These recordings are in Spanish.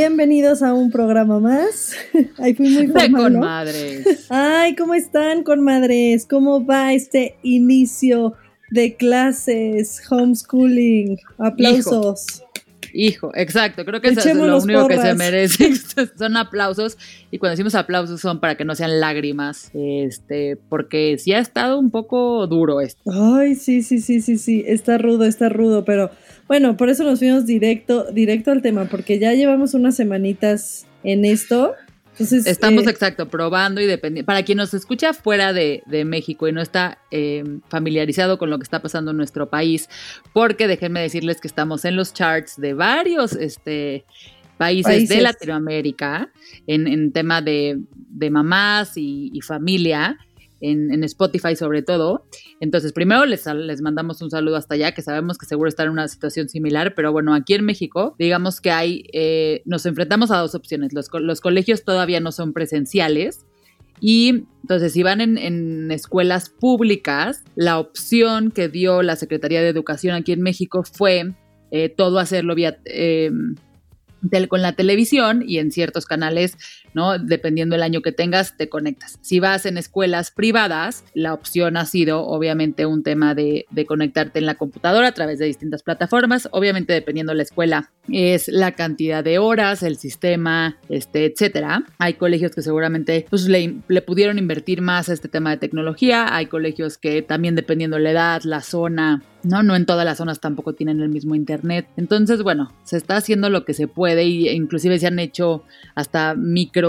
Bienvenidos a un programa más. Ay, fui muy formal, con ¿no? madres. Ay, ¿cómo están con madres? ¿Cómo va este inicio de clases, homeschooling? Aplausos. Hijo, exacto. Creo que eso es lo único que se merece. son aplausos. Y cuando decimos aplausos son para que no sean lágrimas. Este, porque sí ha estado un poco duro esto. Ay, sí, sí, sí, sí, sí. Está rudo, está rudo, pero bueno, por eso nos fuimos directo, directo al tema, porque ya llevamos unas semanitas en esto. Entonces, Estamos, eh, exacto, probando y dependiendo. Para quien nos escucha fuera de, de México y no está eh, familiarizado con lo que está pasando en nuestro país, porque déjenme decirles que estamos en los charts de varios este, países, Países. de Latinoamérica en, en tema de, de mamás y, y familia. En, Spotify sobre todo. Entonces, primero les, les mandamos un saludo hasta allá, que sabemos que seguro están en una situación similar, pero bueno, aquí en México, digamos que hay, eh, nos enfrentamos a dos opciones. Los, los colegios todavía no son presenciales. Y entonces, si van en, en escuelas públicas, la opción que dio la Secretaría de Educación aquí en México fue eh, todo hacerlo vía eh, con la televisión y en ciertos canales, ¿no? Dependiendo del año que tengas, te conectas. Si vas en escuelas privadas, la opción ha sido obviamente un tema de, conectarte en la computadora a través de distintas plataformas. Obviamente, dependiendo de la escuela, es la cantidad de horas, el sistema, este, etcétera. Hay colegios que seguramente pues, le, pudieron invertir más a este tema de tecnología. Hay colegios que también dependiendo de la edad, la zona, no, no en todas las zonas tampoco tienen el mismo internet. Entonces, bueno, se está haciendo lo que se puede y e inclusive se han hecho hasta micro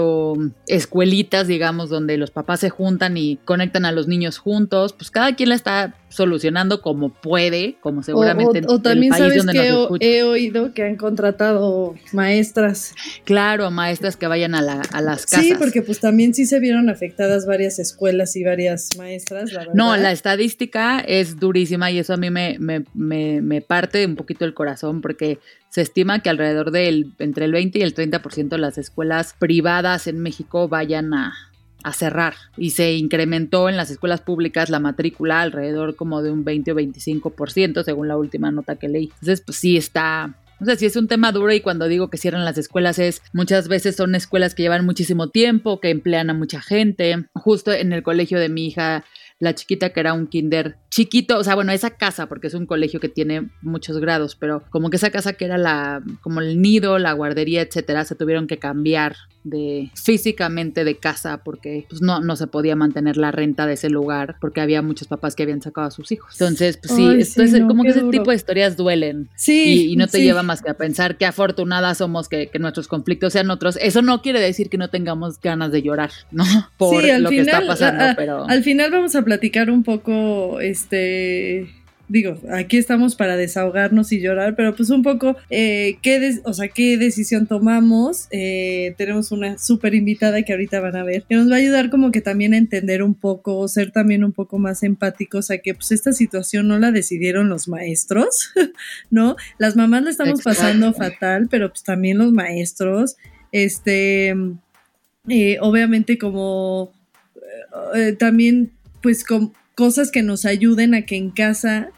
escuelitas, digamos, donde los papás se juntan y conectan a los niños juntos. Pues cada quien la está solucionando como puede, como seguramente o, o- o también país sabes donde que nos he oído que han contratado maestras. Claro, maestras que vayan a, la- a las casas. Sí, porque pues también sí se vieron afectadas varias escuelas y varias maestras, la verdad. No, la estadística es durísima y eso a mí me, me, me, me parte un poquito el corazón porque se estima que alrededor del entre el 20 y el 30% de las escuelas privadas en México vayan a, a cerrar y se incrementó en las escuelas públicas la matrícula alrededor como de un 20 o 25% según la última nota que leí. Entonces, pues sí está o sea, sí es un tema duro y cuando digo que cierran las escuelas es muchas veces son escuelas que llevan muchísimo tiempo, que emplean a mucha gente. Justo en el colegio de mi hija, la chiquita que era un kinder chiquito, o sea, bueno, esa casa, porque es un colegio que tiene muchos grados, pero como que esa casa que era la, como el nido, la guardería, etcétera, se tuvieron que cambiar de físicamente de casa porque pues, no, no se podía mantener la renta de ese lugar porque había muchos papás que habían sacado a sus hijos. Entonces, pues sí, Ay, esto sí, es no, como que ese duro. tipo de historias duelen Sí. y, y no te sí. lleva más que a pensar qué afortunadas somos que, que nuestros conflictos sean otros. Eso no quiere decir que no tengamos ganas de llorar, ¿no? Por Sí, lo que está final, pasando, a- a- pero... Al final vamos a platicar un poco, este, digo, aquí estamos para desahogarnos y llorar, pero pues un poco, eh, qué, o sea, qué decisión tomamos. Eh, tenemos una súper invitada que ahorita van a ver, que nos va a ayudar como que también a entender un poco, ser también un poco más empáticos a que pues esta situación no la decidieron los maestros, ¿no? Las mamás la estamos Exacto. pasando fatal, pero pues también los maestros, este, eh, obviamente como también pues con cosas que nos ayuden a que en casa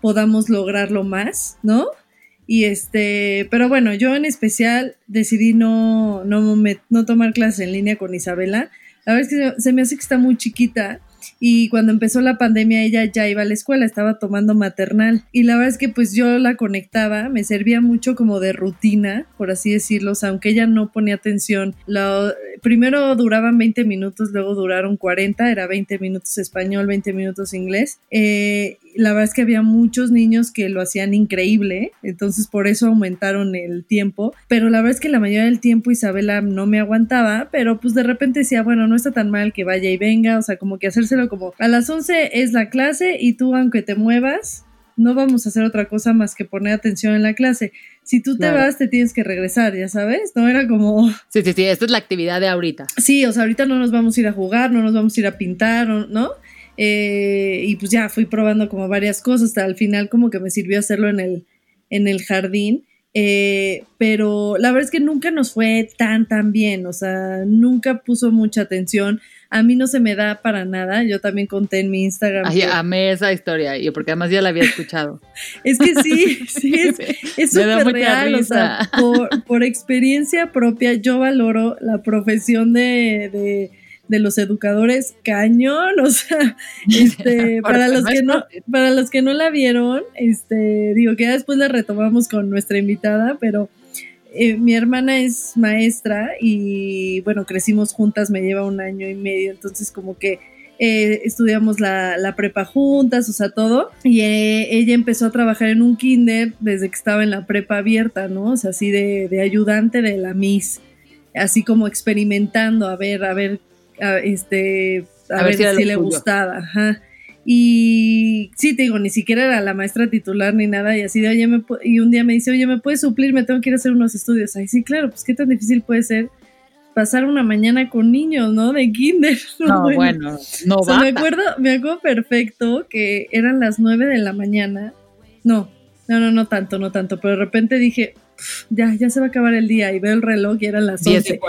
podamos lograrlo más, ¿no? Y este, pero bueno, yo en especial decidí no, no, no tomar clases en línea con Isabela. La verdad es que se me hace que está muy chiquita y cuando empezó la pandemia ella ya iba a la escuela, estaba tomando maternal y la verdad es que pues yo la conectaba, me servía mucho como de rutina, por así decirlo, aunque ella no ponía atención. Lo, primero duraban 20 minutos, luego duraron 40, era 20 minutos español, 20 minutos inglés. Eh, la verdad es que había muchos niños que lo hacían increíble, entonces por eso aumentaron el tiempo, pero la verdad es que la mayoría del tiempo Isabela no me aguantaba, pero pues de repente decía, bueno, no está tan mal que vaya y venga, o sea, como que hacérselo como a las 11 es la clase y tú aunque te muevas, no vamos a hacer otra cosa más que poner atención en la clase. Si tú te vas, te tienes que regresar, ya sabes, no era como... Sí, sí, sí, esta es la actividad de ahorita. Sí, o sea, ahorita no nos vamos a ir a jugar, no nos vamos a ir a pintar, ¿no? Eh, y pues ya fui probando como varias cosas, hasta al final como que me sirvió hacerlo en el, en el jardín. Eh, pero la verdad es que nunca nos fue tan, tan bien, o sea, nunca puso mucha atención. A mí no se me da para nada, yo también conté en mi Instagram. Ay, amé esa historia, y porque además ya la había escuchado. es que sí, sí, es súper real, o sea, por, por, experiencia propia, yo valoro la profesión de de los educadores cañón, o sea, este, para los que no, para los que no la vieron, este, digo que ya después la retomamos con nuestra invitada, pero eh, mi hermana es maestra y bueno, crecimos juntas, me lleva un año y medio, entonces como que eh, estudiamos la, la, prepa juntas, o sea, todo. Y eh, ella empezó a trabajar en un kinder desde que estaba en la prepa abierta, ¿no? O sea, así de, de ayudante de la Miss, así como experimentando, a ver, a ver a, este, a, ver, si, le gustaba. Ajá. Y sí, te digo, ni siquiera era la maestra titular ni nada, y así de, oye, me y un día me dice, oye, ¿me puedes suplir? Me tengo que ir a hacer unos estudios. Ay, sí, claro, pues qué tan difícil puede ser pasar una mañana con niños, ¿no? De kinder. No, bueno, no o me acuerdo, me acuerdo perfecto que eran las nueve de la mañana. No, no, no, no tanto, no tanto, pero de repente dije, ya, ya se va a acabar el día y veo el reloj y eran las 11.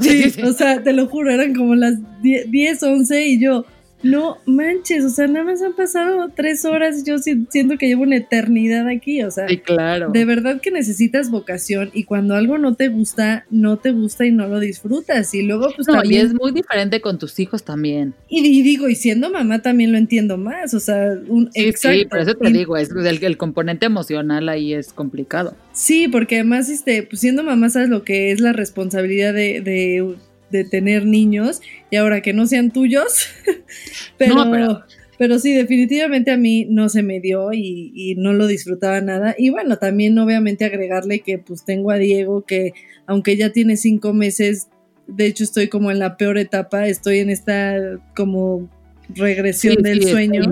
Sí, o sea, te lo juro, eran como las 10, 11 y yo, no manches, o sea, nada más han pasado tres horas, yo siento que llevo una eternidad aquí, o sea, claro. de verdad que necesitas vocación y cuando algo no te gusta, no te gusta y no lo disfrutas y luego pues no, y es muy diferente con tus hijos también. Y, digo, y siendo mamá también lo entiendo más, o sea, un sí, exacto. Sí, por eso te digo, es el, el, componente emocional ahí es complicado. Sí, porque además, este, pues siendo mamá sabes lo que es la responsabilidad de, de de tener niños y ahora que no sean tuyos. pero, pero, sí, definitivamente a mí no se me dio y, no lo disfrutaba nada. Y bueno, también obviamente agregarle que pues tengo a Diego que aunque ya tiene cinco meses, de hecho estoy como en la peor etapa, estoy en esta como regresión del sueño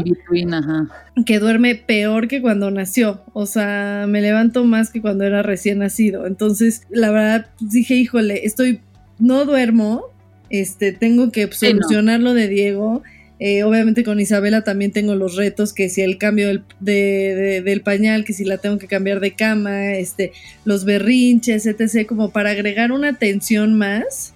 que duerme peor que cuando nació o sea me levanto más que cuando era recién nacido entonces la verdad dije híjole estoy no duermo, este, tengo que solucionar lo de Diego. Eh, obviamente con Isabela también tengo los retos, que si el cambio del, del, pañal, que si la tengo que cambiar de cama, este, los berrinches, etc., como para agregar una tensión más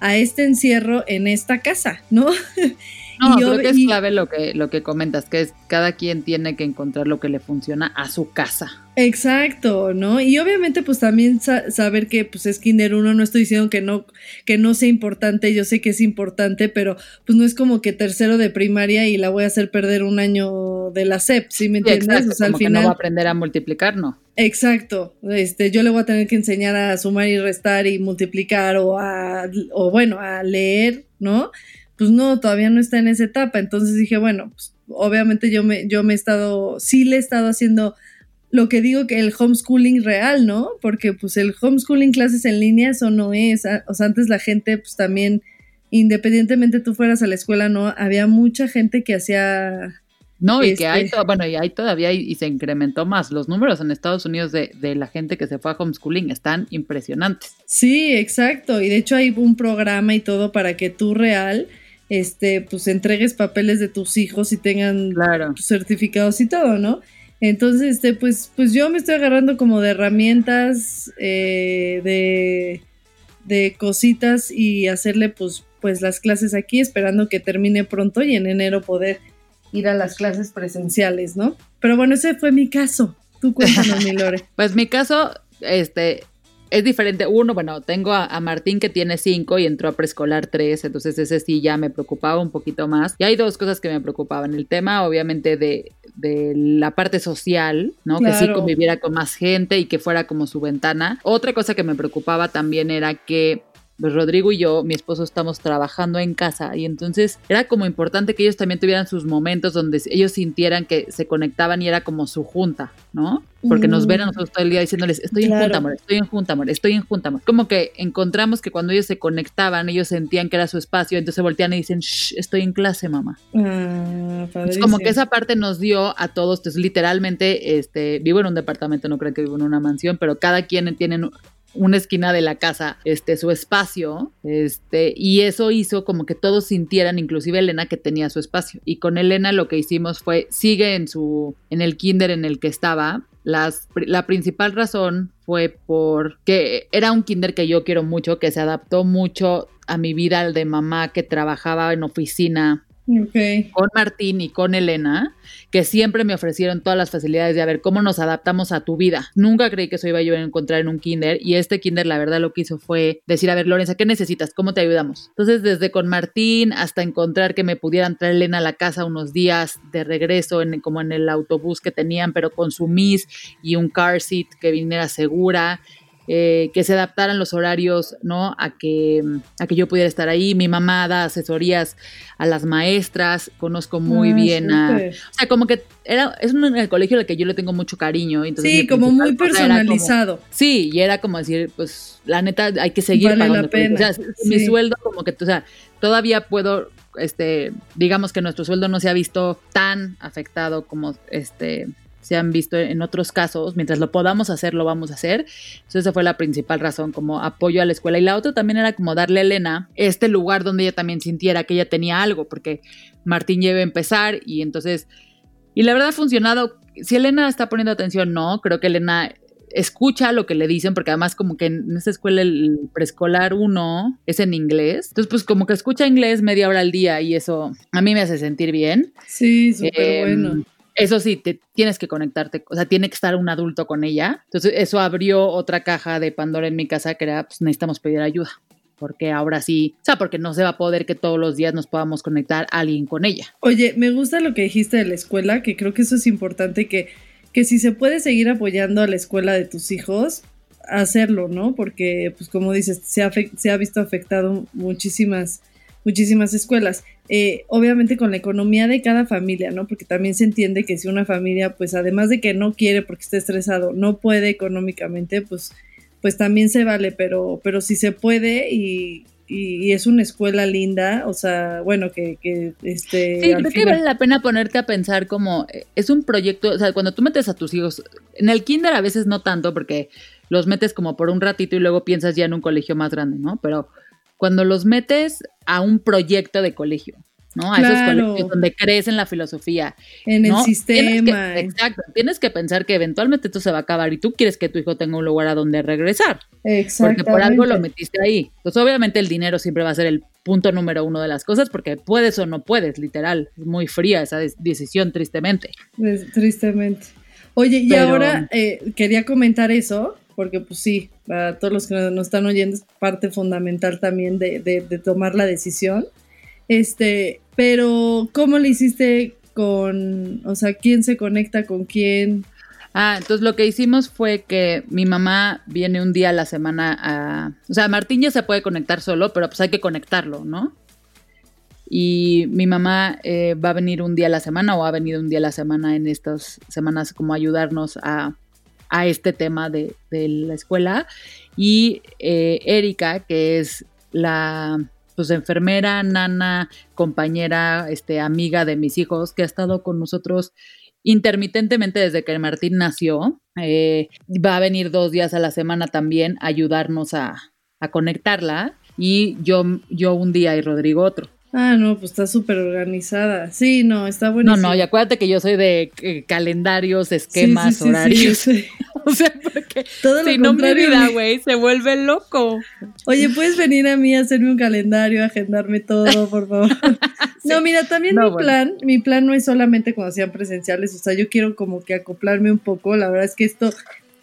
a este encierro en esta casa, ¿no? No, creo que es clave lo que, lo que comentas, que es cada quien tiene que encontrar lo que le funciona a su casa. Exacto, ¿no? Y obviamente pues también saber que pues es kinder uno, no estoy diciendo que no, que no sea importante, yo sé que es importante, pero pues no es como que tercero de primaria y la voy a hacer perder un año de la SEP, ¿sí me entiendes? o sea, al final... Que no va a aprender a multiplicar, ¿no? Exacto, este, yo le voy a tener que enseñar a sumar y restar y multiplicar o a, o bueno, a leer, ¿no? Pues no, todavía no está en esa etapa, entonces dije, bueno, pues obviamente yo me, yo me he estado, sí le he estado haciendo lo que digo que el homeschooling real, ¿no? Porque pues el homeschooling clases en línea eso no es, ah, o sea, antes la gente pues también, independientemente tú fueras a la escuela, ¿no? Había mucha gente que hacía... No, y que hay, este bueno, y hay todavía, y, se incrementó más. Los números en Estados Unidos de, de la gente que se fue a homeschooling están impresionantes. Sí, exacto. Y de hecho hay un programa y todo para que tú real este, pues entregues papeles de tus hijos y tengan claro. certificados y todo, ¿no? Entonces, este, pues, pues yo me estoy agarrando como de herramientas, eh, de, de cositas y hacerle pues, pues las clases aquí, esperando que termine pronto y en enero poder ir a las clases presenciales, ¿no? Pero bueno, ese fue mi caso. Tú cuéntanos, mi Lore. Pues mi caso, este, es diferente. Uno, bueno, tengo a, Martín que tiene cinco y entró a preescolar tres, entonces ese sí ya me preocupaba un poquito más. Y hay dos cosas que me preocupaban. El tema, obviamente, de, de la parte social, ¿no? Que sí conviviera con más gente y que fuera como su ventana. Otra cosa que me preocupaba también era que pues Rodrigo y yo, mi esposo, estamos trabajando en casa y entonces era como importante que ellos también tuvieran sus momentos donde ellos sintieran que se conectaban y era como su junta, ¿no? Porque nos ven a nosotros todo el día diciéndoles, estoy en junta, amor, estoy en junta, amor, estoy en junta, amor. Como que encontramos que cuando ellos se conectaban, ellos sentían que era su espacio, entonces voltean y dicen, Shh, estoy en clase, mamá. Ah, es como que esa parte nos dio a todos, entonces literalmente, este, vivo en un departamento, no creo que vivo en una mansión, pero cada quien tiene una esquina de la casa, este, su espacio, este, y eso hizo como que todos sintieran, inclusive Elena, que tenía su espacio. Y con Elena lo que hicimos fue, sigue en su, en el kinder en el que estaba. Las, la principal razón fue porque era un kinder que yo quiero mucho, que se adaptó mucho a mi vida, al de mamá que trabajaba en oficina con Martín y con Elena, que siempre me ofrecieron todas las facilidades de a ver cómo nos adaptamos a tu vida. Nunca creí que eso iba yo a encontrar en un kinder y este kinder la verdad lo que hizo fue decir, a ver Lorenza, ¿qué necesitas? ¿Cómo te ayudamos? Entonces desde con Martín hasta encontrar que me pudieran traer Elena a la casa unos días de regreso, en, como en el autobús que tenían, pero con su Miss y un car seat que viniera segura. Eh, que se adaptaran los horarios, ¿no? A que, a que yo pudiera estar ahí. Mi mamá da asesorías a las maestras, conozco muy ah, bien a... O sea, como que era, es un el colegio al que yo le tengo mucho cariño. Entonces sí, como muy personalizado. sí, y era como decir, pues, la neta, hay que seguir vale La pena. O sea, mi sueldo como que, o sea, todavía puedo este, digamos que nuestro sueldo no se ha visto tan afectado como este se han visto en otros casos, mientras lo podamos hacer, lo vamos a hacer. Entonces esa fue la principal razón, como apoyo a la escuela. Y la otra también era como darle a Elena este lugar donde ella también sintiera que ella tenía algo, porque Martín lleva a empezar y entonces, y la verdad ha funcionado. Si Elena está poniendo atención, no, creo que Elena escucha lo que le dicen, porque además como que en esta escuela el preescolar uno es en inglés. Entonces, pues como que escucha inglés media hora al día y eso a mí me hace sentir bien. Sí, súper em, bueno. Eso sí, te tienes que conectarte, o sea, tiene que estar un adulto con ella. Entonces, eso abrió otra caja de Pandora en mi casa que era, pues necesitamos pedir ayuda. Porque ahora sí, o sea, porque no se va a poder que todos los días nos podamos conectar a alguien con ella. Oye, me gusta lo que dijiste de la escuela, que creo que eso es importante, que, que si se puede seguir apoyando a la escuela de tus hijos, hacerlo, ¿no? Porque, pues como dices, se ha, se ha visto afectado muchísimas muchísimas escuelas. Eh, obviamente con la economía de cada familia, ¿no? Porque también se entiende que si una familia, pues además de que no quiere porque está estresado, no puede económicamente, pues, pues también se vale, pero, pero si se puede y, y, es una escuela linda, o sea, bueno, que, que este... Sí, creo que vale la pena ponerte a pensar como, eh, es un proyecto, o sea, cuando tú metes a tus hijos, en el kinder a veces no tanto, porque los metes como por un ratito y luego piensas ya en un colegio más grande, ¿no? Pero cuando los metes a un proyecto de colegio, ¿no? A esos colegios donde crees en la filosofía. En el sistema. exacto. Tienes que pensar que eventualmente esto se va a acabar y tú quieres que tu hijo tenga un lugar a donde regresar. Exacto. Porque por algo lo metiste ahí. Pues obviamente el dinero siempre va a ser el punto número uno de las cosas porque puedes o no puedes, literal. Es muy fría esa decisión, tristemente. Tristemente. Oye, y ahora eh, quería comentar eso, porque pues sí, para todos los que nos están oyendo es parte fundamental también de, de, tomar la decisión. Este, pero ¿cómo le hiciste con, o sea, quién se conecta con quién? Ah, entonces lo que hicimos fue que mi mamá viene un día a la semana a... O sea, Martín ya se puede conectar solo, pero pues hay que conectarlo, ¿no? Y mi mamá eh, va a venir un día a la semana o ha venido un día a la semana en estas semanas como ayudarnos a a este tema de, la escuela. Y eh, Erika, que es la pues enfermera, nana, compañera, este, amiga de mis hijos, que ha estado con nosotros intermitentemente desde que Martín nació. Eh, va a venir dos días a la semana también a ayudarnos a, a conectarla. Y yo, yo un día y Rodrigo otro. Ah, no, pues está súper organizada. Sí, no, está buenísimo. No, no, y acuérdate que yo soy de eh, calendarios, esquemas, horarios. o sea, porque Todo si no mi vida, güey, se vuelve loco. Oye, ¿puedes venir a mí a hacerme un calendario, agendarme todo, por favor? No, mira, también mi plan, mi plan no es solamente cuando sean presenciales, o sea, yo quiero como que acoplarme un poco, la verdad es que esto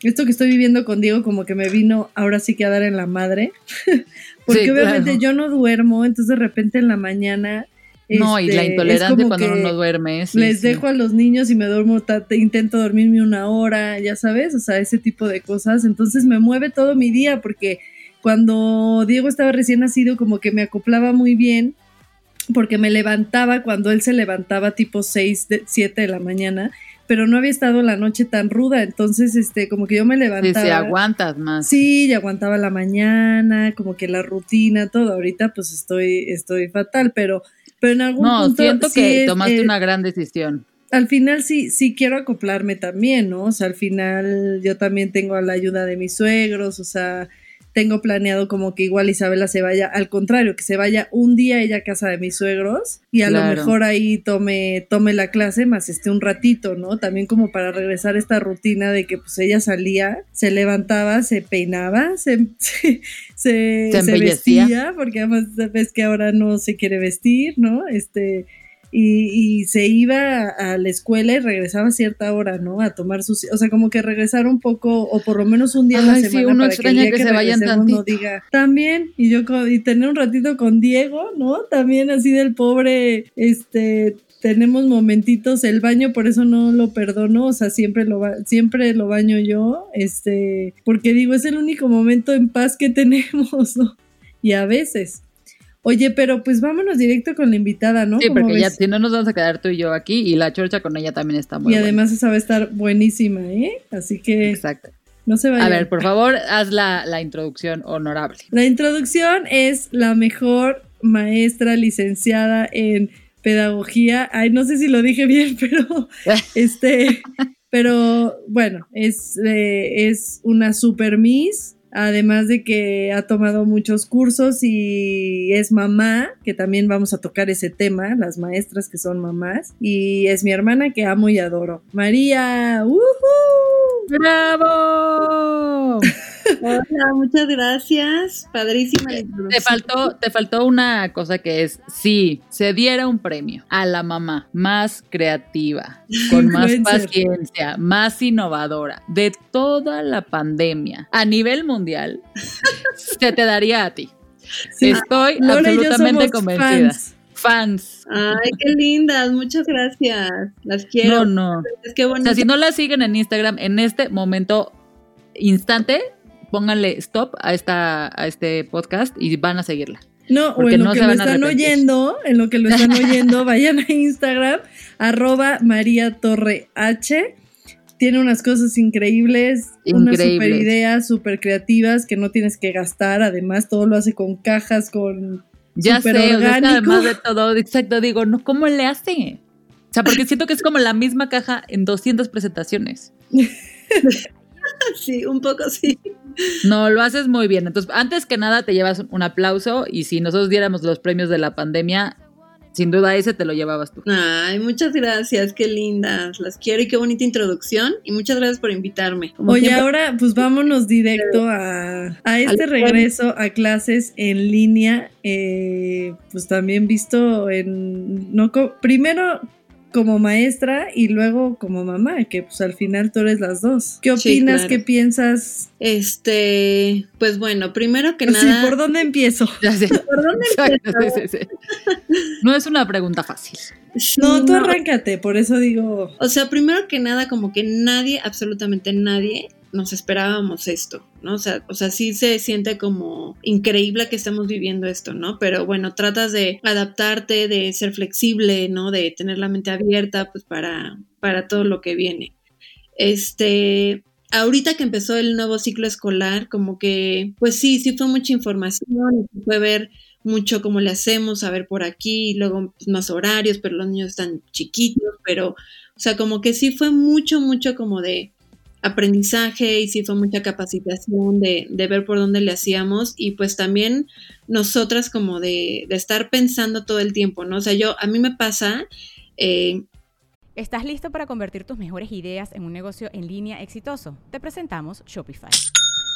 esto que estoy viviendo con Diego como que me vino ahora sí que a dar en la madre, porque obviamente yo no duermo, entonces de repente en la mañana... No, y la este, intolerancia cuando uno no duerme. les dejo a los niños y me duermo, intento dormirme una hora, ya sabes, o sea, ese tipo de cosas. Entonces me mueve todo mi día porque cuando Diego estaba recién nacido como que me acoplaba muy bien porque me levantaba cuando él se levantaba tipo 6, 7 de la mañana pero no había estado la noche tan ruda, entonces este como que yo me levantaba. Sí, aguantas más. Sí, ya aguantaba la mañana, como que la rutina, todo. Ahorita pues estoy estoy fatal, pero pero en algún no, punto siento que tomaste eh, una gran decisión. Al final sí sí quiero acoplarme también, ¿no? O sea, al final yo también tengo la ayuda de mis suegros, o sea, tengo planeado como que igual Isabela se vaya, al contrario, que se vaya un día ella a casa de mis suegros y a lo mejor ahí tome, tome la clase más este un ratito, ¿no? También como para regresar a esta rutina de que pues ella salía, se levantaba, se peinaba, se, se, se, vestía, porque además ves que ahora no se quiere vestir, ¿no? Este, y, se iba a la escuela y regresaba a cierta hora, ¿no? A tomar sus, o sea, como que regresar un poco o por lo menos un día a la semana sí, uno extraña que, se vayan tantito. diga también y yo y tener un ratito con Diego, ¿no? También así del pobre este tenemos momentitos el baño por eso no lo perdono o sea siempre lo siempre lo baño yo este porque digo es el único momento en paz que tenemos ¿no? y a veces Oye, pero pues vámonos directo con la invitada, ¿no? Sí, porque ya si no nos vamos a quedar tú y yo aquí y la chorcha con ella también está muy Y además esa va a estar buenísima, ¿eh? Así que... Exacto. No se vaya. A ver, por favor, haz la, la introducción honorable. La introducción es la mejor maestra licenciada en pedagogía. Ay, no sé si lo dije bien, pero este, pero bueno, es, eh, es una super miss además de que ha tomado muchos cursos y es mamá, que también vamos a tocar ese tema, las maestras que son mamás, y es mi hermana que amo y adoro. María. ¡Bravo! Hola, muchas gracias. Padrísima Te faltó, te faltó una cosa que es, si se diera un premio a la mamá más creativa, con más paciencia, más innovadora de toda la pandemia a nivel mundial, se te daría a ti. Estoy absolutamente convencida. Fans. Ay, qué lindas, muchas gracias. Las quiero. No, no. Es que bonito. O sea, si no las siguen en Instagram en este momento instante, pónganle stop a, esta, a este podcast y van a seguirla. No, o en lo que lo están oyendo, en lo que lo están oyendo, vayan a Instagram, arroba María Torre H. Tiene unas cosas increíbles, unas super ideas, súper creativas que no tienes que gastar. Además, todo lo hace con cajas, con. Ya sé, además de todo, exacto, digo, no, ¿cómo le hace? O sea, porque siento que es como la misma caja en 200 presentaciones. sí, un poco sí. No, lo haces muy bien. Entonces, antes que nada, te llevas un aplauso y si nosotros diéramos los premios de la pandemia, sin duda ese te lo llevabas tú. Ay, muchas gracias, qué lindas, las quiero y qué bonita introducción y muchas gracias por invitarme. Oye, ahora pues vámonos directo a, este regreso a clases en línea, eh, pues también visto en, no, primero como maestra y luego como mamá, que pues al final tú eres las dos. ¿Qué opinas? ¿Qué piensas? Este, pues bueno, primero que nada. ¿por dónde empiezo? ¿Por dónde empiezo? no es una pregunta fácil. No, tú arráncate, por eso digo. O sea, primero que nada, como que nadie, absolutamente nadie, nos esperábamos esto, ¿no? O sea, o sea, sí se siente como increíble que estemos viviendo esto, ¿no? Pero bueno, tratas de adaptarte, de ser flexible, ¿no? De tener la mente abierta, pues para, para todo lo que viene. Este, ahorita que empezó el nuevo ciclo escolar, como que, pues sí, sí fue mucha información, fue ver mucho cómo le hacemos, a ver por aquí, luego pues, más horarios, pero los niños están chiquitos, pero, o sea, como que sí fue mucho, mucho como de aprendizaje y sí fue mucha capacitación de, ver por dónde le hacíamos y pues también nosotras como de, estar pensando todo el tiempo, ¿no? O sea, yo, a mí me pasa... Eh, ¿Estás listo para convertir tus mejores ideas en un negocio en línea exitoso? Te presentamos Shopify.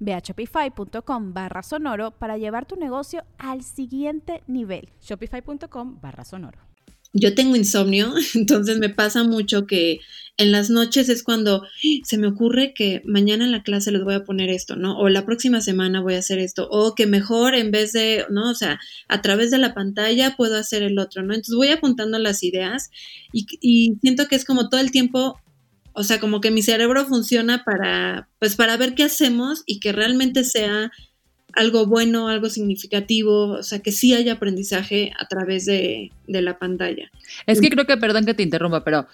Ve a shopify.com barra sonoro para llevar tu negocio al siguiente nivel. Shopify.com barra sonoro. Yo tengo insomnio, entonces me pasa mucho que en las noches es cuando se me ocurre que mañana en la clase les voy a poner esto, ¿no? O la próxima semana voy a hacer esto, o que mejor en vez de, ¿no? O sea, a través de la pantalla puedo hacer el otro, ¿no? Entonces voy apuntando las ideas y, y siento que es como todo el tiempo o sea, como que mi cerebro funciona para, pues para ver qué hacemos y que realmente sea algo bueno, algo significativo, o sea, que sí haya aprendizaje a través de, la pantalla. Es que creo que, perdón que te interrumpa, pero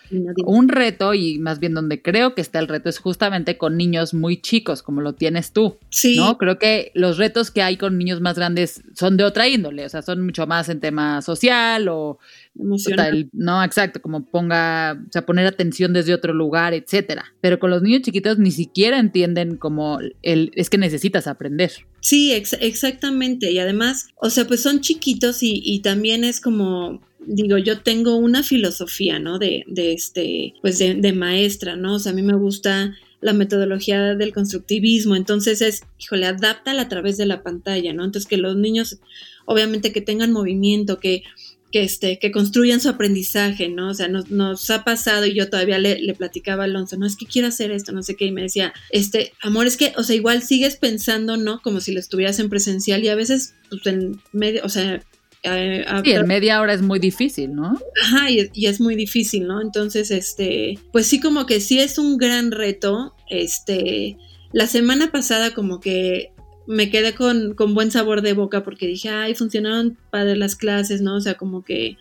un reto, y más bien donde creo que está el reto, es justamente con niños muy chicos, como lo tienes tú. Sí. ¿No? Creo que los retos que hay con niños más grandes son de otra índole, o sea, son mucho más en tema social o Emocional. no, exacto, como ponga, o sea, poner atención desde otro lugar, etcétera. Pero con los niños chiquitos ni siquiera entienden como el, es que necesitas aprender. Sí, exactamente. Y además, o sea, pues son chiquitos y, y también es como, digo, yo tengo una filosofía, ¿no? De, de este, pues de, de maestra, ¿no? O sea, a mí me gusta la metodología del constructivismo, entonces es, híjole, adáptala a través de la pantalla, ¿no? Entonces que los niños, obviamente que tengan movimiento, que que, este, que construyan su aprendizaje, ¿no? O sea, nos, nos ha pasado y yo todavía le, le, platicaba a Alonso, no, es que quiero hacer esto, no sé qué, y me decía, este, amor, es que, o sea, igual sigues pensando, ¿no? Como si lo estuvieras en presencial y a veces, pues en medio, o sea... Sí, en media hora es muy difícil, ¿no? Ajá, y, y, es muy difícil, ¿no? Entonces, este, pues sí, como que sí es un gran reto, este, la semana pasada como que me quedé con, buen sabor de boca porque dije, ay, funcionaron para las clases, ¿no? O sea, como que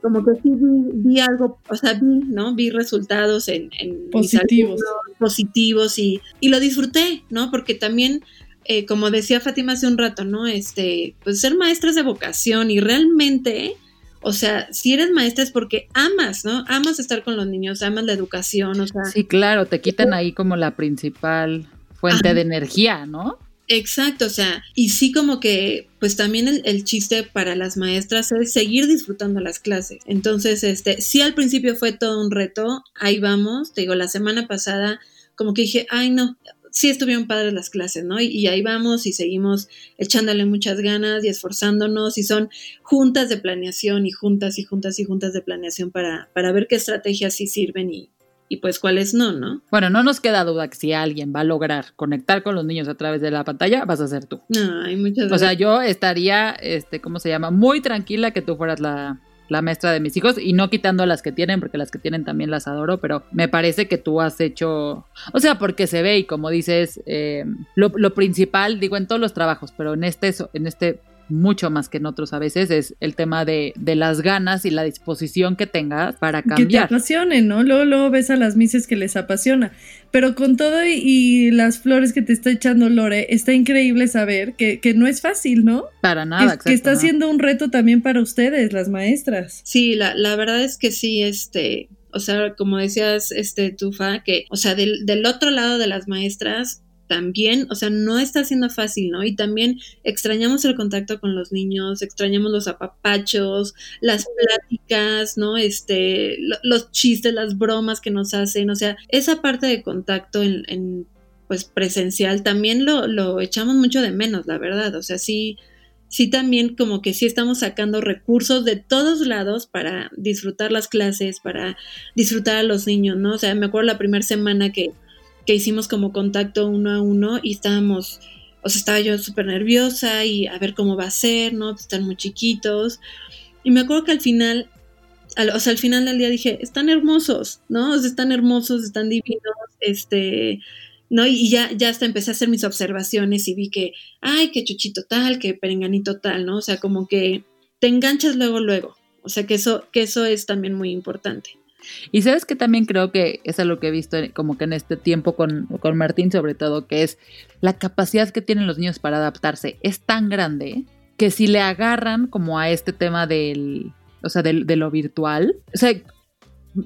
como que sí vi, algo, o sea, vi, ¿no? Vi resultados en, positivos, positivos y, y, lo disfruté, ¿no? Porque también, eh, como decía Fátima hace un rato, ¿no? Este, pues ser maestras de vocación y realmente, o sea, si eres maestra es porque amas, ¿no? Amas estar con los niños, amas la educación, o sea. Sí, claro, te quitan ahí como la principal fuente de energía, ¿no? Exacto, o sea, y sí como que, pues también el, chiste para las maestras es seguir disfrutando las clases. Entonces, este, sí al principio fue todo un reto, ahí vamos, te digo, la semana pasada como que dije, ay no, sí estuvieron padres las clases, ¿no? Y, y, ahí vamos y seguimos echándole muchas ganas y esforzándonos y son juntas de planeación y juntas y juntas y juntas de planeación para, para ver qué estrategias sí sirven y, y pues cuáles no, ¿no? Bueno, no nos queda duda que si alguien va a lograr conectar con los niños a través de la pantalla, vas a ser tú. Ay, muchas gracias. O sea, yo estaría, este, ¿cómo se llama? Muy tranquila que tú fueras la, maestra de mis hijos y no quitando las que tienen, porque las que tienen también las adoro, pero me parece que tú has hecho, o sea, porque se ve y como dices, eh, lo, lo, principal, digo, en todos los trabajos, pero en este, en este mucho más que en otros a veces, es el tema de, de las ganas y la disposición que tengas para cambiar. Que te apasione, ¿no? Luego, luego ves a las mises que les apasiona. Pero con todo y, las flores que te está echando Lore, está increíble saber que, que no es fácil, ¿no? Para nada, Que, que está siendo un reto también para ustedes, las maestras. Sí, la, la verdad es que sí, este, o sea, como decías, este, Tufa, que, o sea, del, del otro lado de las maestras, también, o sea, no está siendo fácil, ¿no? Y también extrañamos el contacto con los niños, extrañamos los apapachos, las pláticas, ¿no? Este, los chistes, las bromas que nos hacen, o sea, esa parte de contacto en, pues presencial también lo, lo echamos mucho de menos, la verdad, o sea, sí, sí también como que sí estamos sacando recursos de todos lados para disfrutar las clases, para disfrutar a los niños, ¿no? O sea, me acuerdo la primera semana que que hicimos como contacto uno a uno y estábamos, o sea, estaba yo súper nerviosa y a ver cómo va a ser, ¿no? Están muy chiquitos. Y me acuerdo que al final, o sea, al final del día dije, están hermosos, ¿no? O sea, están hermosos, están divinos, este, ¿no? Y ya, ya hasta empecé a hacer mis observaciones y vi que, ay, qué chuchito tal, que perenganito tal, ¿no? O sea, como que te enganchas luego, luego. O sea, que eso, que eso es también muy importante. Y sabes que también creo que es lo que he visto como que en este tiempo con, con Martín sobre todo, que es la capacidad que tienen los niños para adaptarse. Es tan grande que si le agarran como a este tema del, o sea, de, de lo virtual, o sea,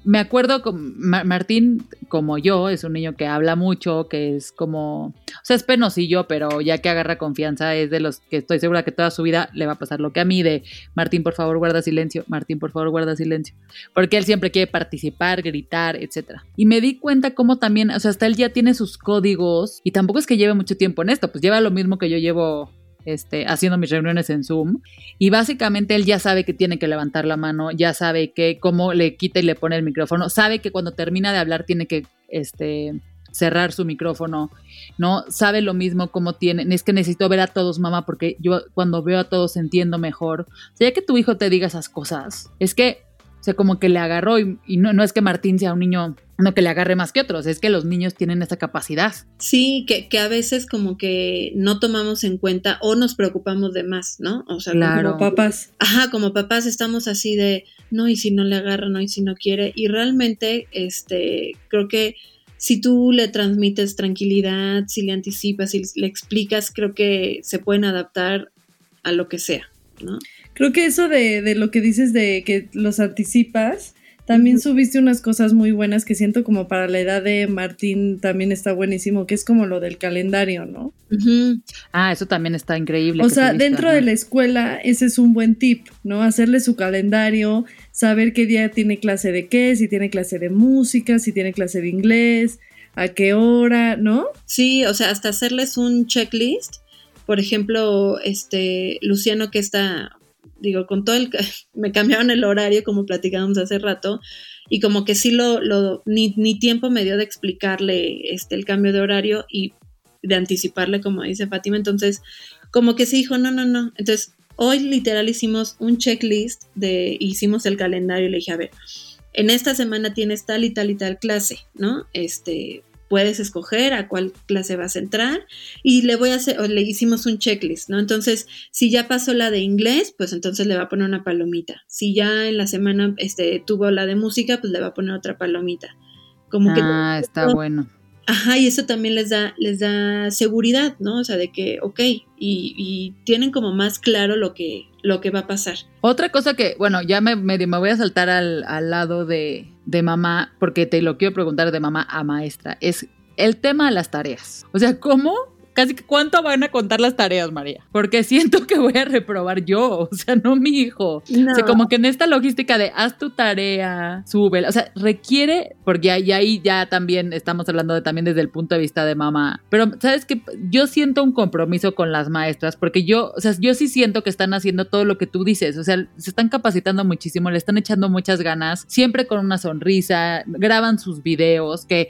me acuerdo con Martín, como yo, es un niño que habla mucho, que es como, o sea, es penosillo, pero ya que agarra confianza, es de los que estoy segura que toda su vida le va a pasar lo que a mí, de Martín, por favor, guarda silencio, Martín, por favor, guarda silencio, porque él siempre quiere participar, gritar, etc. Y me di cuenta cómo también, o sea, hasta él ya tiene sus códigos, y tampoco es que lleve mucho tiempo en esto, pues lleva lo mismo que yo llevo este, haciendo mis reuniones en Zoom. Y básicamente él ya sabe que tiene que levantar la mano, ya sabe que cómo le quita y le pone el micrófono, sabe que cuando termina de hablar tiene que este, cerrar su micrófono, ¿no? Sabe lo mismo como tiene, es que necesito ver a todos, mamá, porque yo cuando veo a todos entiendo mejor. O sea, ya que tu hijo te diga esas cosas, es que, sea, como que le agarró y, no, no es que Martín sea un niño no que le agarre más que otros, es que los niños tienen esa capacidad. Sí, que, que, a veces como que no tomamos en cuenta o nos preocupamos de más, ¿no? O sea, como papás. Ajá, como papás estamos así de, no, y si no le agarra, no, y si no quiere. Y realmente, este, creo que si tú le transmites tranquilidad, si le anticipas, si le explicas, creo que se pueden adaptar a lo que sea, ¿no? Creo que eso de, de lo que dices de que los anticipas, también subiste unas cosas muy buenas que siento como para la edad de Martín también está buenísimo, que es como lo del calendario, ¿no? Ah, eso también está increíble. O sea, dentro de la escuela ese es un buen tip, ¿no? Hacerle su calendario, saber qué día tiene clase de qué, si tiene clase de música, si tiene clase de inglés, a qué hora, ¿no? Sí, o sea, hasta hacerles un checklist. Por ejemplo, este Luciano que está digo, con todo el, me cambiaron el horario como platicábamos hace rato y como que sí lo, lo ni, ni, tiempo me dio de explicarle este, el cambio de horario y de anticiparle, como dice Fátima, entonces como que sí dijo, no, no, no, entonces hoy literal hicimos un checklist de, hicimos el calendario y le dije, a ver, en esta semana tienes tal y tal y tal clase, ¿no? Este, puedes escoger a cuál clase vas a entrar y le voy a hacer, o le hicimos un checklist, ¿no? Entonces, si ya pasó la de inglés, pues entonces le va a poner una palomita. Si ya en la semana este, tuvo la de música, pues le va a poner otra palomita. Como ah, está bueno. Ajá, y eso también les da, les da seguridad, ¿no? O sea, de que, ok, y, tienen como más claro lo que, lo que va a pasar. Otra cosa que, bueno, ya me, me, voy a saltar al, al lado de, de, mamá, porque te lo quiero preguntar de mamá a maestra, es el tema de las tareas. O sea, ¿cómo casi cuánto van a contar las tareas, María, porque siento que voy a reprobar yo, o sea, no mi hijo. O sea, como que en esta logística de haz tu tarea, sube, o sea, requiere, porque ahí, ahí ya también estamos hablando de también desde el punto de vista de mamá, pero sabes que yo siento un compromiso con las maestras, porque yo, o sea, yo sí siento que están haciendo todo lo que tú dices, o sea, se están capacitando muchísimo, le están echando muchas ganas, siempre con una sonrisa, graban sus videos, que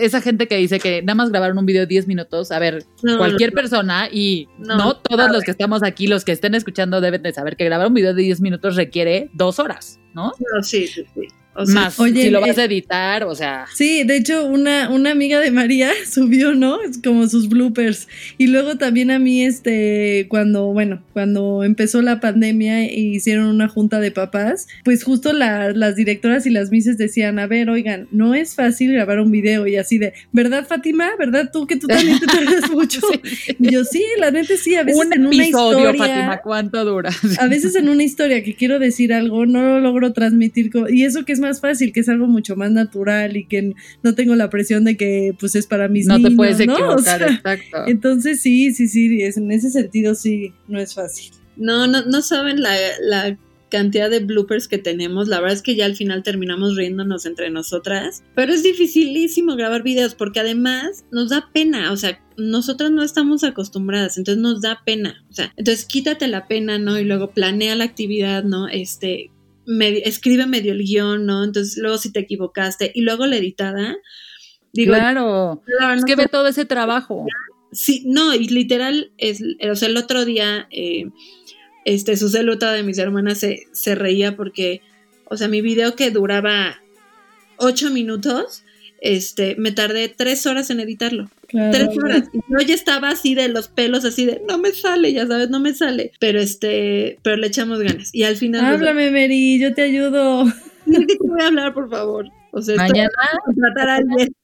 esa gente que dice que nada más grabaron un video de 10 minutos, a ver, cualquier persona y no, todos los que estamos aquí, los que estén escuchando deben de saber que grabar un video de 10 minutos requiere dos horas, ¿no? sí, sí, sí. Más, Oye, si lo vas a editar, o sea. Sí, de hecho, una, una amiga de María subió, ¿no? Como sus bloopers. Y luego también a mí, este, cuando, bueno, cuando empezó la pandemia e hicieron una junta de papás, pues justo las directoras y las mises decían, a ver, oigan, no es fácil grabar un video y así de, ¿verdad, Fátima? ¿Verdad tú que tú también te tardas mucho? Y yo sí, la neta sí, a veces en una historia. Fátima, ¿cuánto dura? A veces en una historia que quiero decir algo, no lo logro transmitir. Y eso que es más fácil, que es algo mucho más natural y que no tengo la presión de que pues es para mis niños. No te puedes equivocar, exacto. Entonces sí, sí, sí, en ese sentido sí, no es fácil. No, no, no saben la, la cantidad de bloopers que tenemos. La verdad es que ya al final terminamos riéndonos entre nosotras. Pero es dificilísimo grabar videos porque además nos da pena. O sea, nosotras no estamos acostumbradas, entonces nos da pena. O sea, entonces quítate la pena, ¿no? Y luego planea la actividad, ¿no? Este, escribe medio el guion, ¿no? Entonces luego si te equivocaste y luego la editada. Digo, claro, es que ve todo ese trabajo. Sí, no, y literal, es, o sea, el otro día, eh, este, su celuta de mis hermanas se, se reía porque, o sea, mi video que duraba ocho minutos, este, me tardé tres horas en editarlo. Tres horas. Y yo ya estaba así de los pelos, así de, no me sale, ya sabes, no me sale. Pero este, pero le echamos ganas. Y al final... Pues, Háblame, Mary, yo te ayudo. voy a hablar, por favor. O sea, Mañana. Tratar a alguien.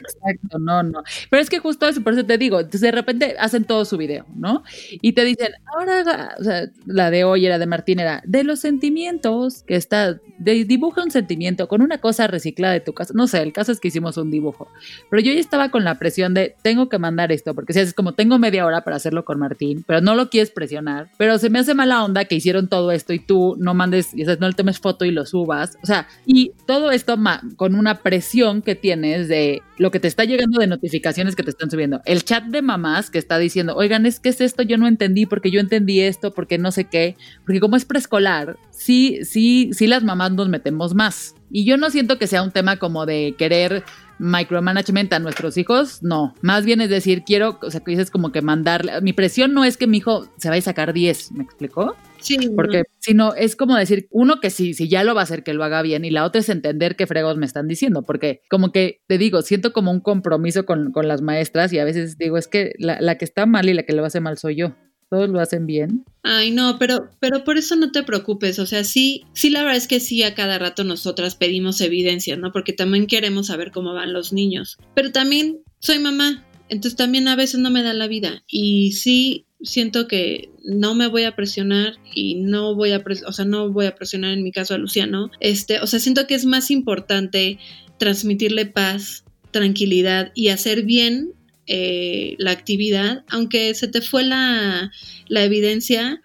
Exacto, no, no. Pero es que justo eso, por eso te digo, de repente hacen todo su video, ¿no? Y te dicen, ahora, o sea, la de hoy era de Martín, era de los sentimientos, que está, de, dibuja un sentimiento con una cosa reciclada de tu casa. No sé, el caso es que hicimos un dibujo. Pero yo ya estaba con la presión de, tengo que mandar esto, porque si es como, tengo media hora para hacerlo con Martín, pero no lo quieres presionar. Pero se me hace mala onda que hicieron todo esto y tú no mandes, y no le tomes foto y lo subas. O sea, y todo esto con una presión que tienes de lo que te está llegando de notificaciones que te están subiendo. El chat de mamás que está diciendo, oigan, es que es esto, yo no entendí, porque yo entendí esto, porque no sé qué. Porque como es preescolar, sí, sí, sí las mamás nos metemos más. Y yo no siento que sea un tema como de querer micromanagement a nuestros hijos, no. Más bien es decir, quiero, o sea, que dices como que mandarle. Mi presión no es que mi hijo se vaya a sacar 10, ¿me explicó? Sí. Porque si no, es como decir, uno que sí, si ya lo va a hacer, que lo haga bien, y la otra es entender qué fregos me están diciendo, porque como que te digo, siento como un compromiso con, con las maestras y a veces digo, es que la, la que está mal y la que lo hace mal soy yo todos lo hacen bien. Ay, no, pero, pero por eso no te preocupes. O sea, sí, sí, la verdad es que sí, a cada rato nosotras pedimos evidencias, ¿no? Porque también queremos saber cómo van los niños. Pero también soy mamá, entonces también a veces no me da la vida. Y sí, siento que no me voy a presionar y no voy a, o sea, no voy a presionar en mi caso a Luciano. Este, o sea, siento que es más importante transmitirle paz, tranquilidad y hacer bien eh, la actividad, aunque se te fue la, la, evidencia,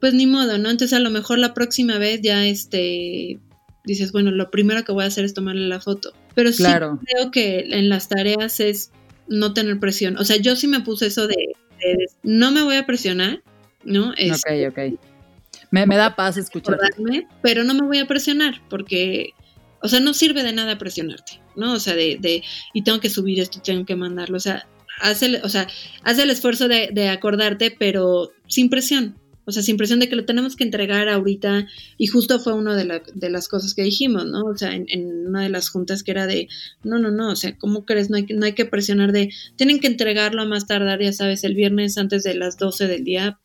pues ni modo, ¿no? Entonces a lo mejor la próxima vez ya este dices, bueno, lo primero que voy a hacer es tomarle la foto. Pero sí creo que en las tareas es no tener presión. O sea, yo sí me puse eso de no me voy a presionar, ¿no? ok, este, ok. Me, da paz escuchar. Pero no me voy a presionar porque, o sea, no sirve de nada presionarte, ¿no? O sea, de, de y tengo que subir esto, tengo que mandarlo, o sea, haz el, o sea, haz el esfuerzo de, de acordarte, pero sin presión, o sea, sin presión de que lo tenemos que entregar ahorita, y justo fue una de, de las cosas que dijimos, ¿no? O sea, en, una de las juntas que era de, no, no, no, o sea, ¿cómo crees? No hay, no hay que presionar de, tienen que entregarlo a más tardar, ya sabes, el viernes antes de las 12 del día.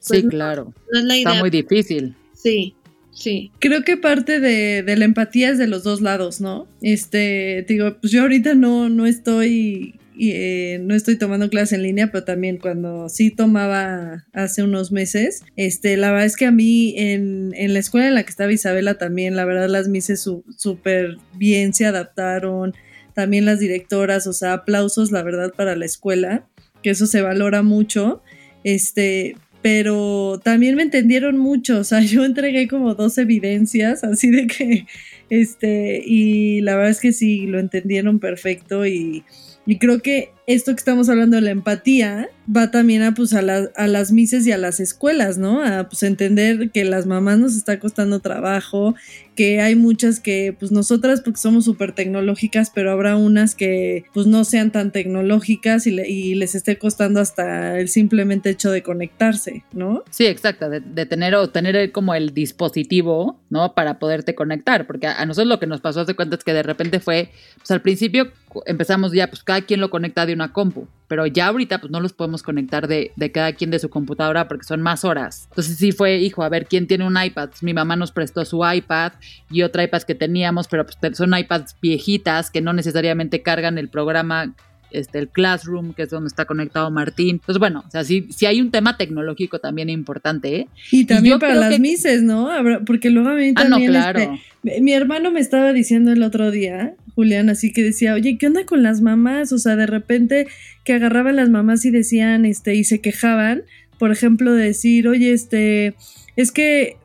sí, pues claro. No es la idea. Está muy difícil. Sí, Sí. Creo que parte de, de, la empatía es de los dos lados, ¿no? Este, digo, pues yo ahorita no, no estoy eh, no estoy tomando clases en línea, pero también cuando sí tomaba hace unos meses, este, la verdad es que a mí en, en la escuela en la que estaba Isabela también, la verdad las mises súper bien se adaptaron, también las directoras, o sea, aplausos, la verdad, para la escuela, que eso se valora mucho, este, pero también me entendieron mucho, o sea, yo entregué como dos evidencias, así de que, este, y la verdad es que sí, lo entendieron perfecto y y creo que esto que estamos hablando de la empatía va también a, pues, a, a las mises y a las escuelas, ¿no? A pues, entender que las mamás nos está costando trabajo, que hay muchas que, pues nosotras, porque somos súper tecnológicas, pero habrá unas que, pues no sean tan tecnológicas y, les esté costando hasta el simplemente hecho de conectarse, ¿no? Sí, exacto, de, tener o tener como el dispositivo, ¿no? Para poderte conectar, porque a, nosotros lo que nos pasó hace cuenta es que de repente fue, pues al principio empezamos ya, pues cada quien lo conecta de una compu, pero ya ahorita pues no los podemos conectar de, de, cada quien de su computadora porque son más horas. Entonces sí fue, hijo, a ver, ¿quién tiene un iPad? Mi mamá nos prestó su iPad y otra iPad que teníamos, pero pues son iPads viejitas que no necesariamente cargan el programa este, el Classroom, que es donde está conectado Martín. Entonces, bueno, o sea, sí, sí hay un tema tecnológico también importante, ¿eh? Y también para las mises, ¿no? Porque luego a mí ah, también, claro. Este, mi hermano me estaba diciendo el otro día, Julián, así que decía, oye, ¿qué onda con las mamás? O sea, de repente que agarraban las mamás y decían, este, y se quejaban, por ejemplo, de decir, oye, este, es que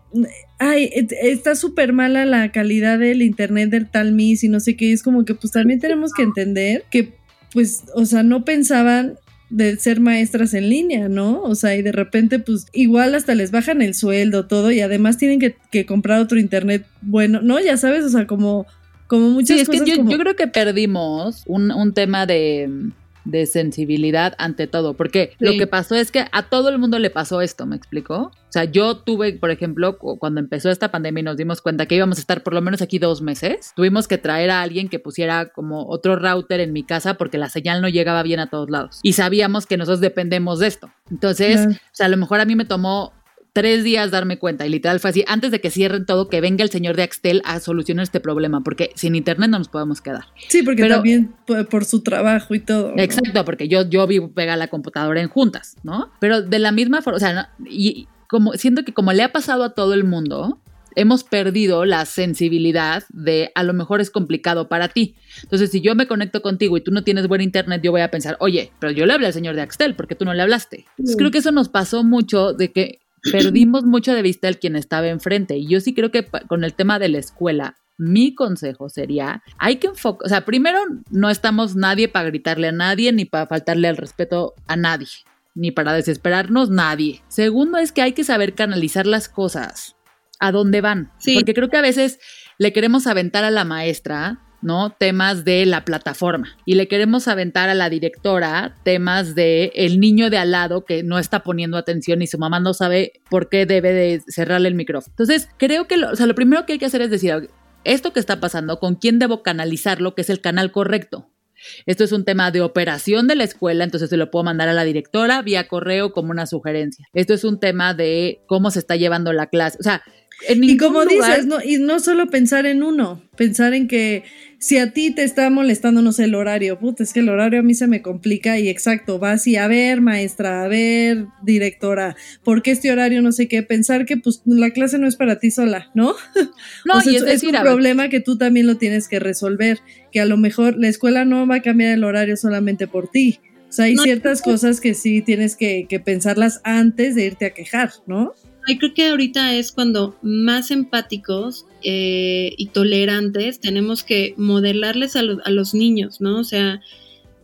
ay, está súper mala la calidad del internet del tal Miss y no sé qué, es como que pues también tenemos que entender que pues, o sea, no pensaban de ser maestras en línea, ¿no? O sea, y de repente, pues igual hasta les bajan el sueldo, todo, y además tienen que, comprar otro internet bueno, ¿no? Ya sabes, o sea, como, como muchas sí, es que yo, yo, creo que perdimos un, un tema de de sensibilidad ante todo, porque lo que pasó es que a todo el mundo le pasó esto, ¿me explicó? O sea, yo tuve, por ejemplo, cuando empezó esta pandemia y nos dimos cuenta que íbamos a estar por lo menos aquí dos meses, tuvimos que traer a alguien que pusiera como otro router en mi casa porque la señal no llegaba bien a todos lados. Y sabíamos que nosotros dependemos de esto. Entonces, o sea, a lo mejor a mí me tomó tres días darme cuenta y literal fue así, antes de que cierren todo, que venga el señor de Axtel a solucionar este problema, porque sin internet no nos podemos quedar. Sí, porque también por, su trabajo y todo. Exacto, porque yo, yo vivo pega la computadora en juntas, ¿no? Pero de la misma forma, o sea, y como siento que como le ha pasado a todo el mundo, hemos perdido la sensibilidad de a lo mejor es complicado para ti. Entonces, si yo me conecto contigo y tú no tienes buen internet, yo voy a pensar, oye, pero yo le hablé al señor de Axtel, porque tú no le hablaste? creo que eso nos pasó mucho de que perdimos mucho de vista el quien estaba enfrente. Y yo sí creo que con el tema de la escuela, mi consejo sería, hay que enfocar, o sea, primero no estamos nadie para gritarle a nadie ni para faltarle al respeto a nadie, ni para desesperarnos nadie. Segundo es que hay que saber canalizar las cosas a dónde van, porque creo que a veces le queremos aventar a la maestra ¿no? Temas de la plataforma. Y le queremos aventar a la directora temas de el niño de al lado que no está poniendo atención y su mamá no sabe por qué debe de cerrarle el micrófono. Entonces, creo que lo, o sea, lo primero que hay que hacer es decir, esto que está pasando, ¿con quién debo canalizarlo? Que es el canal correcto. Esto es un tema de operación de la escuela, entonces se lo puedo mandar a la directora vía correo como una sugerencia. Esto es un tema de cómo se está llevando la clase. O sea, y como dices, no, y no solo pensar en uno, pensar en que si a ti te está molestando, no sé, el horario, puta, es que el horario a mí se me complica y exacto, vas y a ver, maestra, a ver, directora, ¿por qué este horario no sé qué? Pensar que pues la clase no es para ti sola, ¿no? No, y es, es un problema que tú también lo tienes que resolver, que a lo mejor la escuela no va a cambiar el horario solamente por ti. O sea, hay ciertas cosas que sí tienes que, que pensarlas antes de irte a quejar, ¿no? Yo creo que ahorita es cuando más empáticos eh, y tolerantes tenemos que modelarles a, los niños, ¿no? O sea,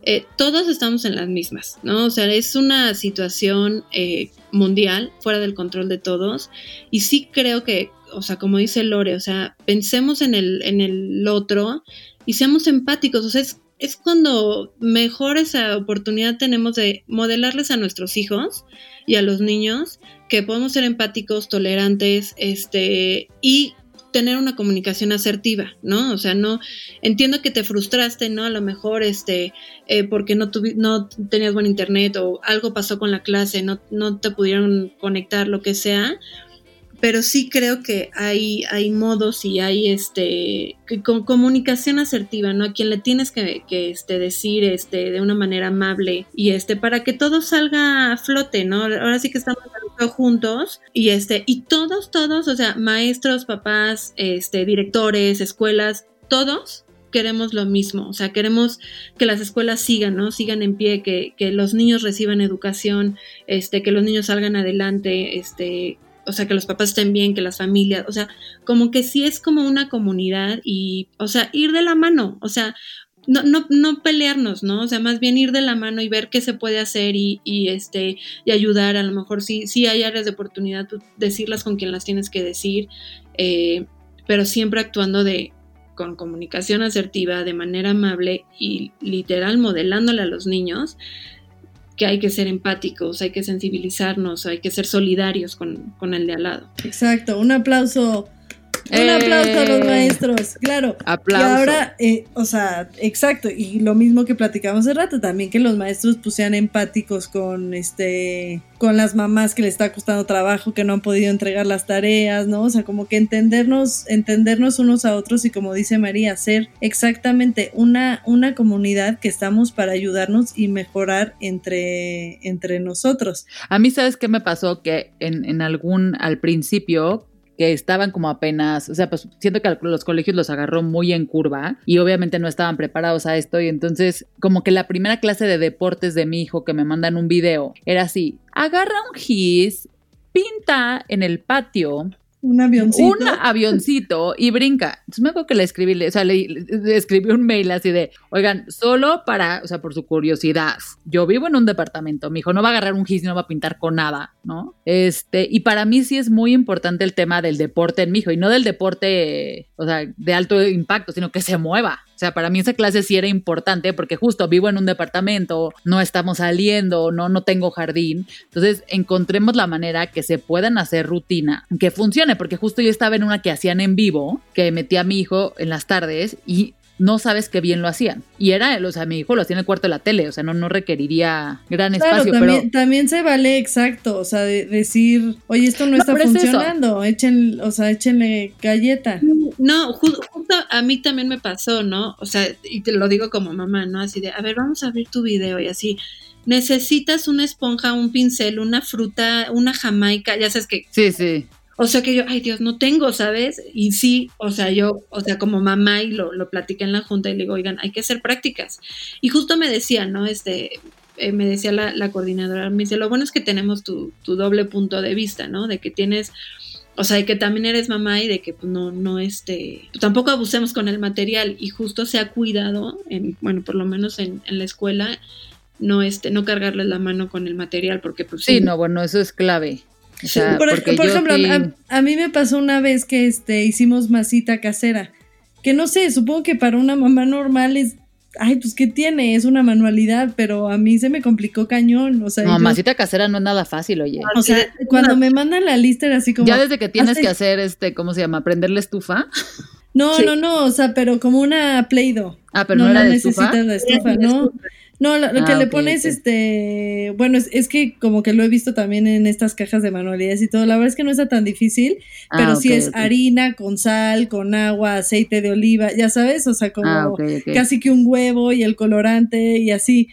eh, todos estamos en las mismas, ¿no? O sea, es una situación eh, mundial, fuera del control de todos, y sí creo que, o sea, como dice Lore, o sea, pensemos en el, en el otro y seamos empáticos, o sea, es cuando mejor esa oportunidad tenemos de modelarles a nuestros hijos y a los niños que podemos ser empáticos, tolerantes, este, y tener una comunicación asertiva, ¿no? O sea, no entiendo que te frustraste, ¿no? A lo mejor, este, eh, porque no, no tenías buen internet o algo pasó con la clase, no, no te pudieron conectar, lo que sea, pero sí creo que hay, hay modos y hay este con comunicación asertiva, ¿no? A quien le tienes que, que, este, decir este, de una manera amable y este, para que todo salga a flote, ¿no? Ahora sí que estamos juntos y este, y todos, todos, o sea, maestros, papás, este, directores, escuelas, todos queremos lo mismo, o sea, queremos que las escuelas sigan, ¿no? Sigan en pie, que, que los niños reciban educación, este, que los niños salgan adelante, este, o sea, que los papás estén bien, que las familias, o sea, como que sí es como una comunidad y, o sea, ir de la mano, o sea, no, no, no pelearnos, ¿no? O sea, más bien ir de la mano y ver qué se puede hacer y, y este, y ayudar, a lo mejor sí, sí hay áreas de oportunidad, decirlas con quien las tienes que decir, eh, pero siempre actuando de, con comunicación asertiva, de manera amable y literal modelándole a los niños que hay que ser empáticos, hay que sensibilizarnos, hay que ser solidarios con, el de al lado. Exacto, un aplauso. Un aplauso a los eh, maestros, claro. Aplauso. Y ahora, eh, o sea, exacto, y lo mismo que platicamos hace rato, también que los maestros pues sean empáticos con este con las mamás que le está costando trabajo, que no han podido entregar las tareas, ¿no? O sea, como que entendernos, entendernos unos a otros y como dice María, ser exactamente una, una comunidad que estamos para ayudarnos y mejorar entre, entre nosotros. A mí, ¿sabes qué me pasó? Que en, en algún, al principio, que estaban como apenas, o sea, pues siento que los colegios los agarró muy en curva y obviamente no estaban preparados a esto y entonces como que la primera clase de deportes de mi hijo que me mandan un video era así, agarra un gis, pinta en el patio un avioncito. Un avioncito y brinca. Entonces me acuerdo que le escribí, o sea, le, escribí un mail así de, oigan, solo para, o sea, por su curiosidad, yo vivo en un departamento, mi hijo no va a agarrar un gis, no va a pintar con nada, ¿no? Este, y para mí sí es muy importante el tema del deporte en mi hijo, y no del deporte, o sea, de alto impacto, sino que se mueva. O sea, para mí esa clase sí era importante porque justo vivo en un departamento, no estamos saliendo, no, no tengo jardín. Entonces, encontremos la manera que se puedan hacer rutina, que funcione, porque justo yo estaba en una que hacían en vivo, que metí a mi hijo en las tardes y no sabes qué bien lo hacían. Y era, o sea, mi hijo lo hacía en el cuarto de la tele, o sea, no, no requeriría gran espacio. También, pero también se vale exacto, o sea, de decir, oye, esto no, está funcionando, echen, o sea, échenle galleta. No, justo, a mí también me pasó, ¿no? O sea, y te lo digo como mamá, ¿no? Así de, a ver, vamos a abrir tu video y así. Necesitas una esponja, un pincel, una fruta, una jamaica, ya sabes que. Sí, sí o sea que yo, ay Dios, no tengo, ¿sabes? Y sí, o sea, yo, o sea, como mamá y lo, lo platiqué en la junta y le digo, oigan, hay que hacer prácticas. Y justo me decía, ¿no? Este, eh, me decía la, la, coordinadora, me dice, lo bueno es que tenemos tu, tu, doble punto de vista, ¿no? De que tienes, o sea, de que también eres mamá y de que pues, no, no, este, tampoco abusemos con el material y justo se ha cuidado, en, bueno, por lo menos en, en la escuela, no, este, no cargarle la mano con el material porque pues... Sí, sí no, bueno, eso es clave por, ejemplo, a, mí me pasó una vez que este, hicimos masita casera, que no sé, supongo que para una mamá normal es, ay, pues ¿qué tiene? Es una manualidad, pero a mí se me complicó cañón, o sea. No, masita casera no es nada fácil, oye. O sea, cuando me mandan la lista era así como... Ya desde que tienes que hacer, este, ¿cómo se llama? ¿Prender la estufa? No, no, no, o sea, pero como una Play-Doh. Ah, pero no, era de necesitas la estufa, ¿no? No, lo, que ah, le pones, este, bueno, es, es, que como que lo he visto también en estas cajas de manualidades y todo, la verdad es que no está tan difícil, ah, pero sí es harina con sal, con agua, aceite de oliva, ya sabes, o sea, como ah, casi que un huevo y el colorante y así.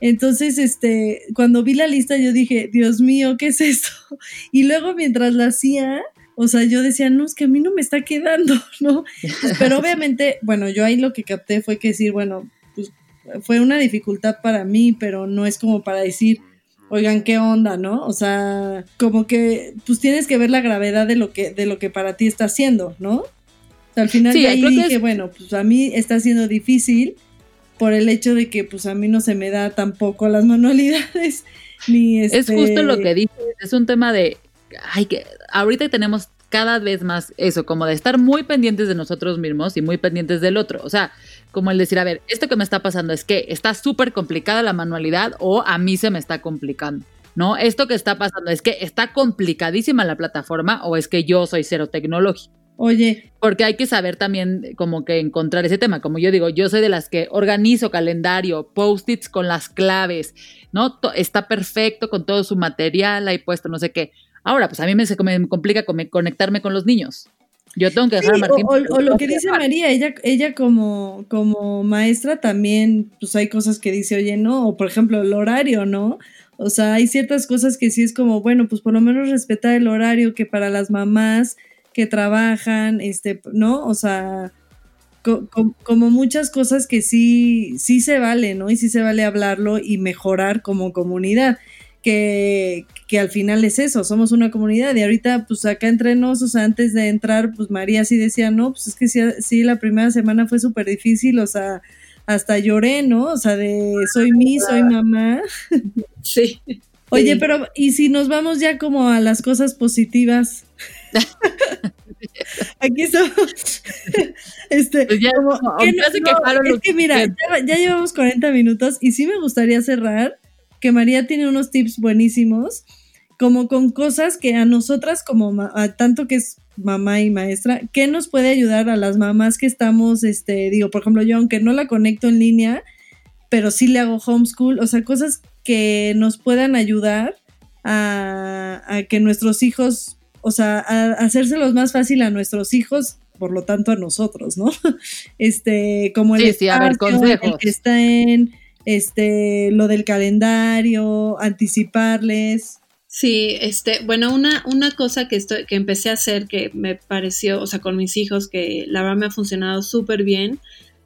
Entonces, este, cuando vi la lista yo dije, Dios mío, ¿qué es esto? Y luego mientras la hacía, o sea, yo decía, no, es que a mí no me está quedando, ¿no? Pero obviamente, bueno, yo ahí lo que capté fue que decir, bueno, fue una dificultad para mí, pero no es como para decir, oigan, ¿qué onda, no? O sea, como que pues tienes que ver la gravedad de lo que, de lo que para ti está haciendo, ¿no? al final sí, ahí dije, bueno, pues a mí está siendo difícil por el hecho de que pues a mí no se me da tampoco las manualidades. Ni este... Es justo lo que dices, es un tema de, ay, que ahorita tenemos cada vez más eso, como de estar muy pendientes de nosotros mismos y muy pendientes del otro. O sea, como el decir, a ver, esto que me está pasando es que está súper complicada la manualidad o a mí se me está complicando. ¿No? Esto que está pasando es que está complicadísima la plataforma o es que yo soy cero tecnológico. Oye. Porque hay que saber también como que encontrar ese tema. Como yo digo, yo soy de las que organizo calendario, post-its con las claves, ¿no? Está perfecto con todo su material ahí puesto, no sé qué. Ahora, pues a mí me, me complica conectarme con los niños. Yo tengo que dejar a Martín. O, lo que dice María, ella, ella como, como maestra también, pues hay cosas que dice, oye, no, o por ejemplo el horario, ¿no? O sea, hay ciertas cosas que sí es como, bueno, pues por lo menos respetar el horario que para las mamás que trabajan, este, ¿no? O sea, como muchas cosas que sí, sí se vale, ¿no? Y sí se vale hablarlo y mejorar como comunidad que, que, al final es eso, somos una comunidad y ahorita pues acá entre nos, o sea, antes de entrar, pues María sí decía, no, pues es que sí, la primera semana fue súper difícil, o sea, hasta lloré, ¿no? O sea, de soy mi, soy mamá. Sí. Oye, pero ¿y si nos vamos ya como a las cosas positivas? Aquí estamos. Este, pues ya, es que mira, ya, ya, llevamos 40 minutos y sí me gustaría cerrar que María tiene unos tips buenísimos, como con cosas que a nosotras, como tanto que es mamá y maestra, ¿qué nos puede ayudar a las mamás que estamos, este, digo, por ejemplo, yo aunque no la conecto en línea, pero sí le hago homeschool, o sea, cosas que nos puedan ayudar a, que nuestros hijos, o sea, a hacérselos más fácil a nuestros hijos por lo tanto a nosotros, ¿no? Este, como el, sí, a ver, consejos. el que está en este, lo del calendario, anticiparles. Sí, este, bueno, una, una cosa que estoy, que empecé a hacer que me pareció, o sea, con mis hijos, que la verdad me ha funcionado súper bien,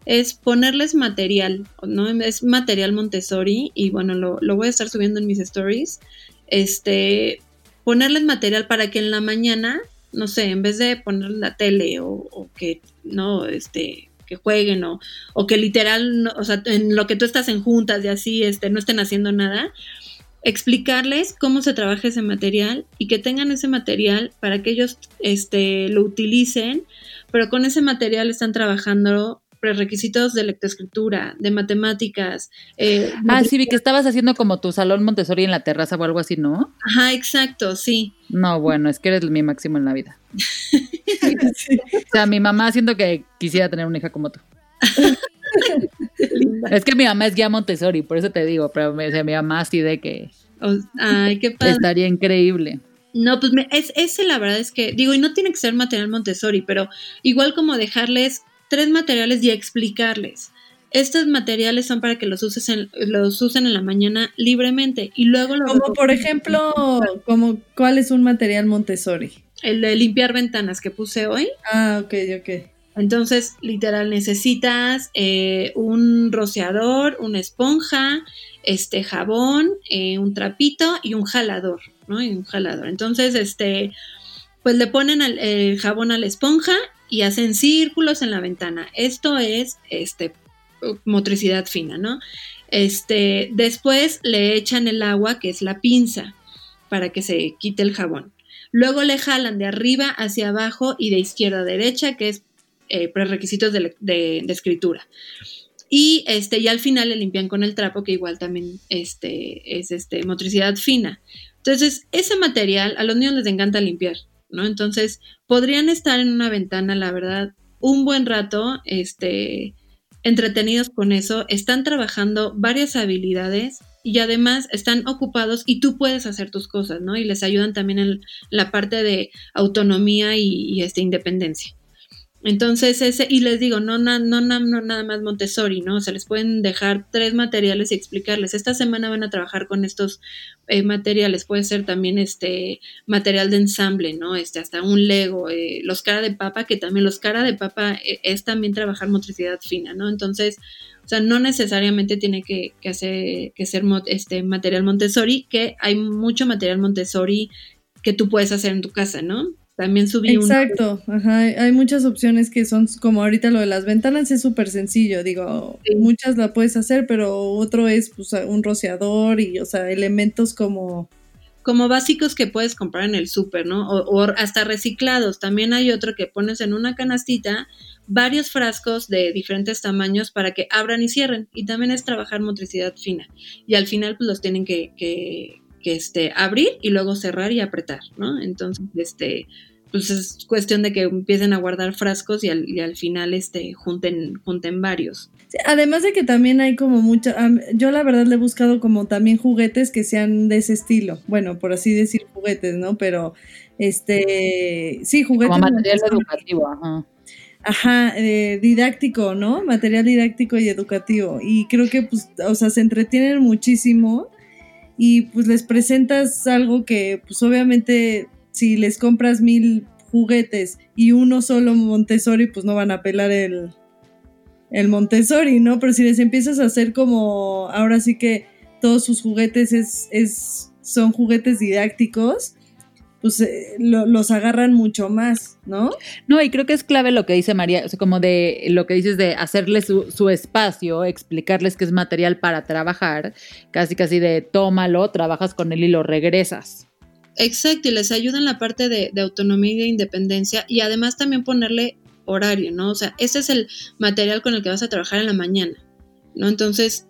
es ponerles material, ¿no? Es material Montessori y bueno, lo, lo, voy a estar subiendo en mis stories. Este, ponerles material para que en la mañana, no sé, en vez de poner la tele o, o que, no, este, que jueguen o, o que literal, o sea, en lo que tú estás en juntas y así, este, no estén haciendo nada, explicarles cómo se trabaja ese material y que tengan ese material para que ellos este, lo utilicen, pero con ese material están trabajando prerequisitos de lectoescritura, de matemáticas. Eh, ah, sí, vi que estabas haciendo como tu salón Montessori en la terraza o algo así, ¿no? Ajá, exacto, sí. No, bueno, es que eres mi máximo en la vida. O sea, mi mamá siento que quisiera tener una hija como tú. es que mi mamá es guía Montessori, por eso te digo, pero o sea, mi mamá así de que... Ay, qué padre. Estaría increíble. No, pues es, ese la verdad es que, digo, y no tiene que ser material Montessori, pero igual como dejarles tres materiales y explicarles. Estos materiales son para que los uses en, los usen en la mañana libremente y luego Como por ejemplo, como ¿cuál es un material Montessori? El de limpiar ventanas que puse hoy. Ah, ok, ok. Entonces, literal, necesitas eh, un rociador, una esponja, este jabón, eh, un trapito y un jalador. ¿no? Y un jalador. Entonces, este, pues le ponen el jabón a la esponja y hacen círculos en la ventana. Esto es, este, motricidad fina, ¿no? Este, después le echan el agua, que es la pinza, para que se quite el jabón. Luego le jalan de arriba hacia abajo y de izquierda a derecha, que es eh, prerequisitos de, de, escritura. Y, este, y al final le limpian con el trapo, que igual también este, es este, motricidad fina. Entonces, ese material a los niños les encanta limpiar, ¿no? Entonces, podrían estar en una ventana, la verdad, un buen rato, este, entretenidos con eso, están trabajando varias habilidades y además están ocupados y tú puedes hacer tus cosas, ¿no? Y les ayudan también en la parte de autonomía y, este, independencia. Entonces, ese, y les digo, no, no, no, no nada más Montessori, ¿no? O sea, les pueden dejar tres materiales y explicarles. Esta semana van a trabajar con estos eh, materiales. Puede ser también este material de ensamble, ¿no? Este, hasta un Lego, eh, los cara de papa, que también los cara de papa eh, es también trabajar motricidad fina, ¿no? Entonces, o sea, no necesariamente tiene que, que hacer, que ser este material Montessori, que hay mucho material Montessori que tú puedes hacer en tu casa, ¿no? También subí Exacto, ajá, hay muchas opciones que son como ahorita lo de las ventanas es súper sencillo, digo, muchas la puedes hacer, pero otro es pues, un rociador y, o sea, elementos como... Como básicos que puedes comprar en el súper, ¿no? O, hasta reciclados. También hay otro que pones en una canastita varios frascos de diferentes tamaños para que abran y cierren. Y también es trabajar motricidad fina. Y al final pues los tienen que, que, que este, abrir y luego cerrar y apretar, ¿no? Entonces, este, pues es cuestión de que empiecen a guardar frascos y al, y al final este, junten, junten varios. además de que también hay como mucha, yo la verdad le he buscado como también juguetes que sean de ese estilo, bueno, por así decir juguetes, ¿no? Pero, este, sí, juguetes. Como material educativo, ajá. Ajá, eh, didáctico, ¿no? Material didáctico y educativo. Y creo que, pues, o sea, se entretienen muchísimo y pues les presentas algo que pues obviamente si les compras mil juguetes y uno solo Montessori pues no van a pelar el, el Montessori, ¿no? Pero si les empiezas a hacer como ahora sí que todos sus juguetes es, es son juguetes didácticos, pues eh, los agarran mucho más, ¿no? No, y creo que es clave lo que dice María, o sea, como de lo que dices de hacerles su, espacio, explicarles que es material para trabajar, casi casi de tómalo, trabajas con él y lo regresas. Exacto, y les ayuda en la parte de, de autonomía y de independencia y además también ponerle horario, ¿no? O sea, este es el material con el que vas a trabajar en la mañana, ¿no? Entonces,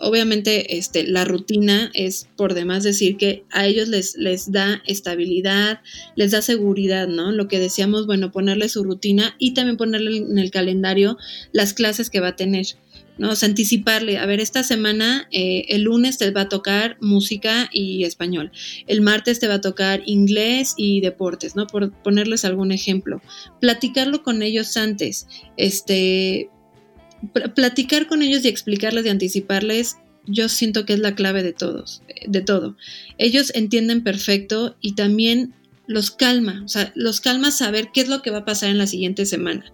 obviamente este, la rutina es por demás decir que a ellos les, les da estabilidad, les da seguridad, ¿no? Lo que decíamos, bueno, ponerle su rutina y también ponerle en el calendario las clases que va a tener. ¿no? O sea, anticiparle, a ver, esta semana, eh, el lunes te va a tocar música y español, el martes te va a tocar inglés y deportes, ¿no? Por ponerles algún ejemplo. Platicarlo con ellos antes, este, platicar con ellos y explicarles y anticiparles, yo siento que es la clave de todos, de todo. Ellos entienden perfecto y también los calma, o sea, los calma saber qué es lo que va a pasar en la siguiente semana.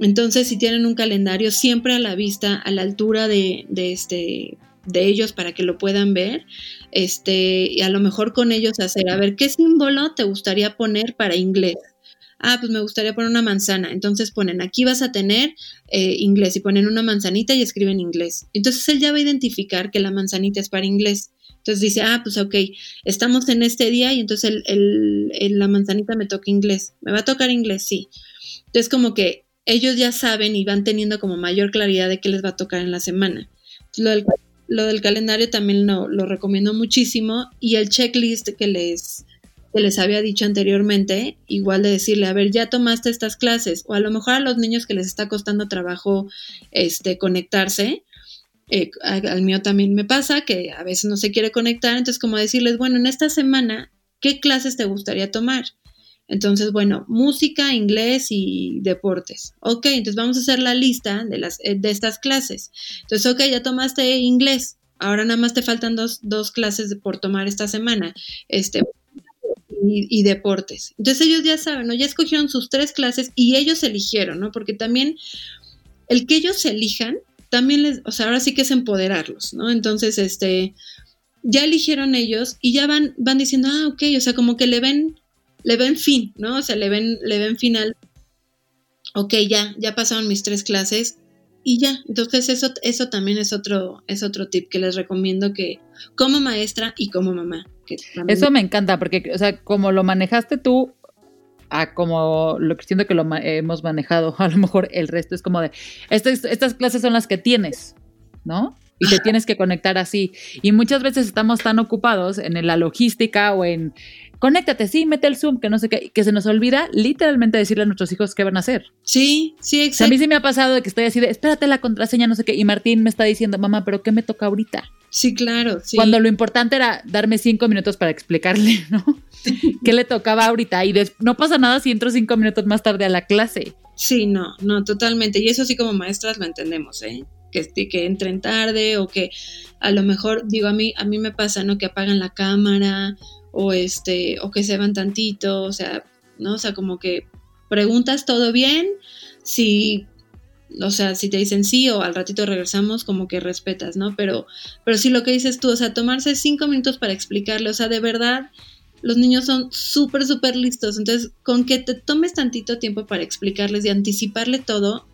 Entonces, si tienen un calendario siempre a la vista, a la altura de, de este de ellos para que lo puedan ver, este, y a lo mejor con ellos hacer, a ver, ¿qué símbolo te gustaría poner para inglés? Ah, pues me gustaría poner una manzana. Entonces ponen, aquí vas a tener eh, inglés y ponen una manzanita y escriben inglés. Entonces él ya va a identificar que la manzanita es para inglés. Entonces dice, ah, pues ok, estamos en este día y entonces el, la manzanita me toca inglés. ¿Me va a tocar inglés? Sí. Entonces como que ellos ya saben y van teniendo como mayor claridad de qué les va a tocar en la semana. Lo del, calendario también lo, recomiendo muchísimo y el checklist que les, les había dicho anteriormente, igual de decirle, a ver, ya tomaste estas clases o a lo mejor a los niños que les está costando trabajo este, conectarse, eh, al mío también me pasa que a veces no se quiere conectar, entonces como decirles, bueno, en esta semana, ¿qué clases te gustaría tomar? Entonces, bueno, música, inglés y deportes. Ok, entonces vamos a hacer la lista de, las, eh, de estas clases. Entonces, ok, ya tomaste inglés. Ahora nada más te faltan dos, dos clases por tomar esta semana. Este, y, y, deportes. Entonces ellos ya saben, ¿no? Ya escogieron sus tres clases y ellos eligieron, ¿no? Porque también el que ellos elijan, también les, o sea, ahora sí que es empoderarlos, ¿no? Entonces, este, ya eligieron ellos y ya van, van diciendo, ah, ok, o sea, como que le ven le ven fin, ¿no? O sea, le ven, le ven final. Ok, ya, ya pasaron mis tres clases y ya. Entonces eso, eso también es otro, es otro tip que les recomiendo que como maestra y como mamá. Eso me encanta porque, o sea, como lo manejaste tú, a como lo que siento que lo hemos manejado, a lo mejor el resto es como de, estas, estas clases son las que tienes, ¿no? y te tienes que conectar así. Y muchas veces estamos tan ocupados en la logística o en conéctate, sí, mete el Zoom, que no sé qué, que se nos olvida literalmente decirle a nuestros hijos qué van a hacer. Sí, sí, exacto. a mí sí me ha pasado de que estoy así de, espérate la contraseña, no sé qué, y Martín me está diciendo, mamá, pero ¿qué me toca ahorita? Sí, claro. Sí. Cuando lo importante era darme cinco minutos para explicarle, ¿no? ¿Qué le tocaba ahorita? Y no pasa nada si entro cinco minutos más tarde a la clase. Sí, no, no, totalmente. Y eso sí como maestras lo entendemos, ¿eh? Que, que entren tarde o que a lo mejor, digo, a mí, a mí me pasa, ¿no? Que apagan la cámara o este, o que se van tantito, o sea, ¿no? O sea, como que preguntas todo bien, si, o sea, si te dicen sí o al ratito regresamos, como que respetas, ¿no? Pero, pero sí lo que dices tú, o sea, tomarse cinco minutos para explicarle, o sea, de verdad, los niños son súper, súper listos, entonces, con que te tomes tantito tiempo para explicarles y anticiparle todo,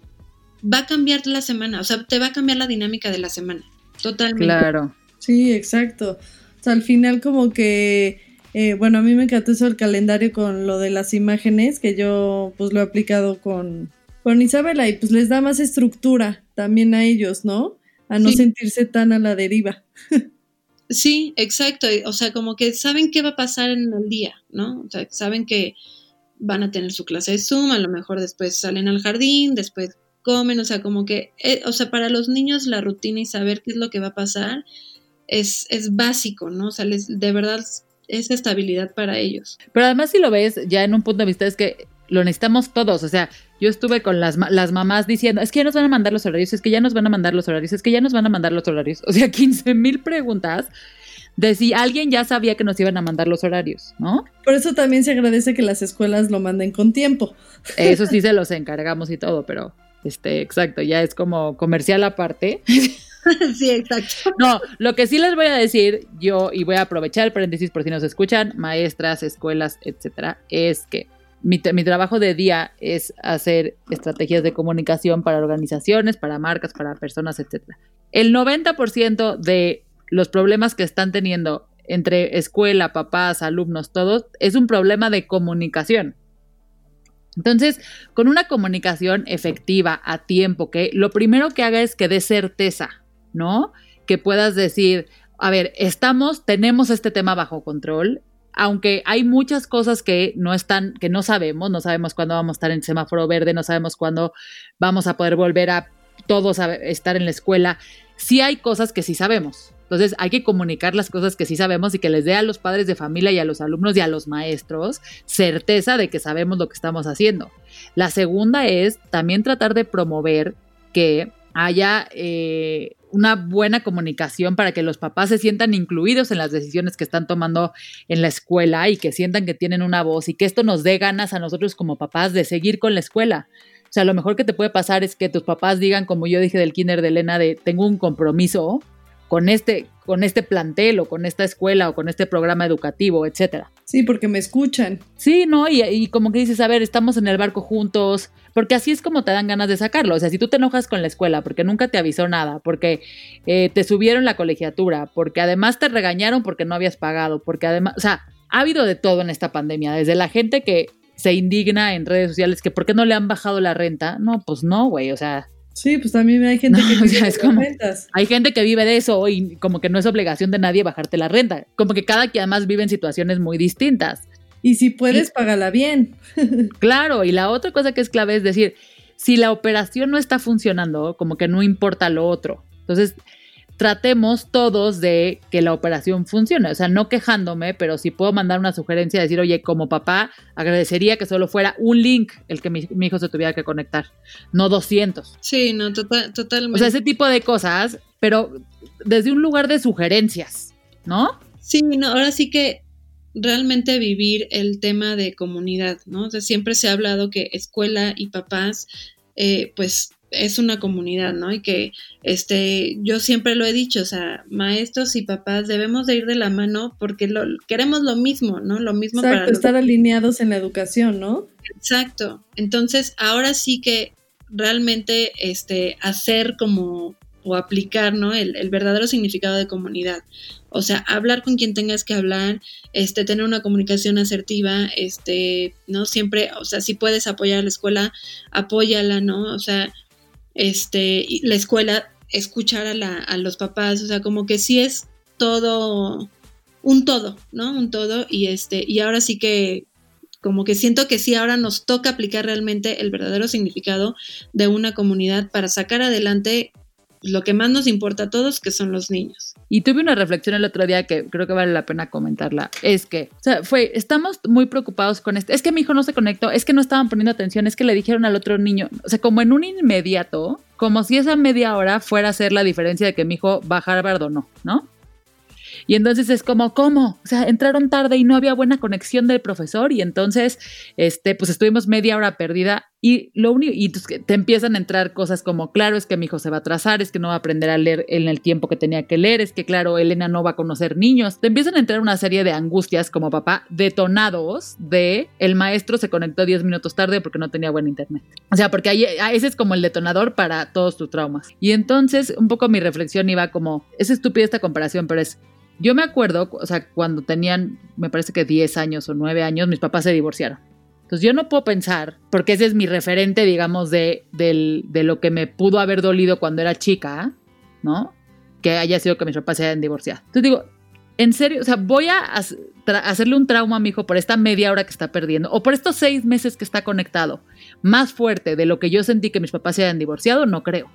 va a cambiar la semana, o sea, te va a cambiar la dinámica de la semana, totalmente. Claro. Sí, exacto. O sea, al final como que eh, bueno, a mí me encantó eso el calendario con lo de las imágenes, que yo pues lo he aplicado con, con Isabela y pues les da más estructura también a ellos, ¿no? A no sentirse tan a la deriva. sí, exacto. O sea, como que saben qué va a pasar en el día, ¿no? O sea, saben que van a tener su clase de Zoom, a lo mejor después salen al jardín, después comen, o sea, como que, eh, o sea, para los niños la rutina y saber qué es lo que va a pasar es, es básico, ¿no? O sea, les, de verdad esa estabilidad para ellos. Pero además si lo ves ya en un punto de vista es que lo necesitamos todos, o sea, yo estuve con las, las mamás diciendo, es que ya nos van a mandar los horarios, es que ya nos van a mandar los horarios, es que ya nos van a mandar los horarios, o sea, 15 mil preguntas de si alguien ya sabía que nos iban a mandar los horarios, ¿no? Por eso también se agradece que las escuelas lo manden con tiempo. Eso sí se los encargamos y todo, pero este, exacto, ya es como comercial aparte. sí, exacto. No, lo que sí les voy a decir yo, y voy a aprovechar el paréntesis por si nos escuchan, maestras, escuelas, etcétera, es que mi, mi, trabajo de día es hacer estrategias de comunicación para organizaciones, para marcas, para personas, etcétera. El 90% de los problemas que están teniendo entre escuela, papás, alumnos, todos, es un problema de comunicación. Entonces, con una comunicación efectiva a tiempo, que lo primero que haga es que dé certeza, ¿no? Que puedas decir, a ver, estamos, tenemos este tema bajo control, aunque hay muchas cosas que no están, que no sabemos, no sabemos cuándo vamos a estar en semáforo verde, no sabemos cuándo vamos a poder volver a todos a estar en la escuela, sí hay cosas que sí sabemos. Entonces hay que comunicar las cosas que sí sabemos y que les dé a los padres de familia y a los alumnos y a los maestros certeza de que sabemos lo que estamos haciendo. La segunda es también tratar de promover que haya eh, una buena comunicación para que los papás se sientan incluidos en las decisiones que están tomando en la escuela y que sientan que tienen una voz y que esto nos dé ganas a nosotros como papás de seguir con la escuela. O sea, lo mejor que te puede pasar es que tus papás digan, como yo dije del kinder de Elena, de tengo un compromiso con este, con este plantel o con esta escuela o con este programa educativo, etcétera. Sí, porque me escuchan. Sí, ¿no? Y, y, como que dices, a ver, estamos en el barco juntos, porque así es como te dan ganas de sacarlo. O sea, si tú te enojas con la escuela porque nunca te avisó nada, porque eh, te subieron la colegiatura, porque además te regañaron porque no habías pagado, porque además, o sea, ha habido de todo en esta pandemia, desde la gente que se indigna en redes sociales que por qué no le han bajado la renta. No, pues no, güey, o sea, Sí, pues también hay gente No, que o sea, vive es de como- rentas. hay gente que vive de eso y como que no es obligación de nadie bajarte la renta. Como que cada quien además vive en situaciones muy distintas. Y si puedes, Sí. págala bien. Claro, y la otra cosa que es clave es decir, si la operación no está funcionando, como que no importa lo otro. Entonces, tratemos todos de que la operación funcione. O sea, no quejándome, pero si puedo mandar una sugerencia, decir, oye, como papá, agradecería que solo fuera un link el que mi, mi hijo se tuviera que conectar, no 200. Sí, no, tota- totalmente. O sea, ese tipo de cosas, pero desde un lugar de sugerencias, ¿no? Sí, no, ahora sí que realmente vivir el tema de comunidad, ¿no? O sea, siempre se ha hablado que escuela y papás, eh, pues es una comunidad, ¿no? Y que, este, yo siempre lo he dicho, o sea, maestros y papás debemos de ir de la mano porque lo, queremos lo mismo, ¿no? Lo mismo para Exacto, los estar alineados en la educación, ¿no? Exacto. Entonces, ahora sí que realmente este, hacer como o aplicar, ¿no? El, el verdadero significado de comunidad. O sea, hablar con quien tengas que hablar, este, tener una comunicación asertiva, este, ¿no? Siempre, o sea, si puedes apoyar a la escuela, apóyala, ¿no? O sea, este, la escuela, escuchar a, la, a los papás, o sea, como que sí es todo, un todo, ¿no? Un todo, y este, y ahora sí que como que siento que sí, ahora nos toca aplicar realmente el verdadero significado de una comunidad para sacar adelante lo que más nos importa a todos, que son los niños. Y tuve una reflexión el otro día que creo que vale la pena comentarla. Es que, o sea, fue, estamos muy preocupados con esto. Es que mi hijo no se conectó, es que no estaban poniendo atención, es que le dijeron al otro niño, o sea, como en un inmediato, como si esa media hora fuera a ser la diferencia de que mi hijo va a Harvard o no, ¿no? Y entonces es como, ¿cómo? O sea, entraron tarde y no había buena conexión del profesor y entonces, este, pues estuvimos media hora perdida y lo único, y que te empiezan a entrar cosas como, claro, es que mi hijo se va a atrasar, es que no va a aprender a leer en el tiempo que tenía que leer, es que, claro, Elena no va a conocer niños. Te empiezan a entrar una serie de angustias como papá detonados de el maestro se conectó 10 minutos tarde porque no tenía buen internet. O sea, porque ahí, ese es como el detonador para todos tus traumas. Y entonces, un poco mi reflexión iba como, es estúpida esta comparación, pero es, yo me acuerdo, o sea, cuando tenían, me parece que 10 años o 9 años, mis papás se divorciaron. Entonces yo no puedo pensar, porque ese es mi referente, digamos, de, del- de lo que me pudo haber dolido cuando era chica, ¿no? Que haya sido que mis papás se hayan divorciado. Entonces digo, en serio, o sea, voy a hacerle un trauma a mi hijo por esta media hora que está perdiendo, o por estos seis meses que está conectado, más fuerte de lo que yo sentí que mis papás se hayan divorciado, no creo.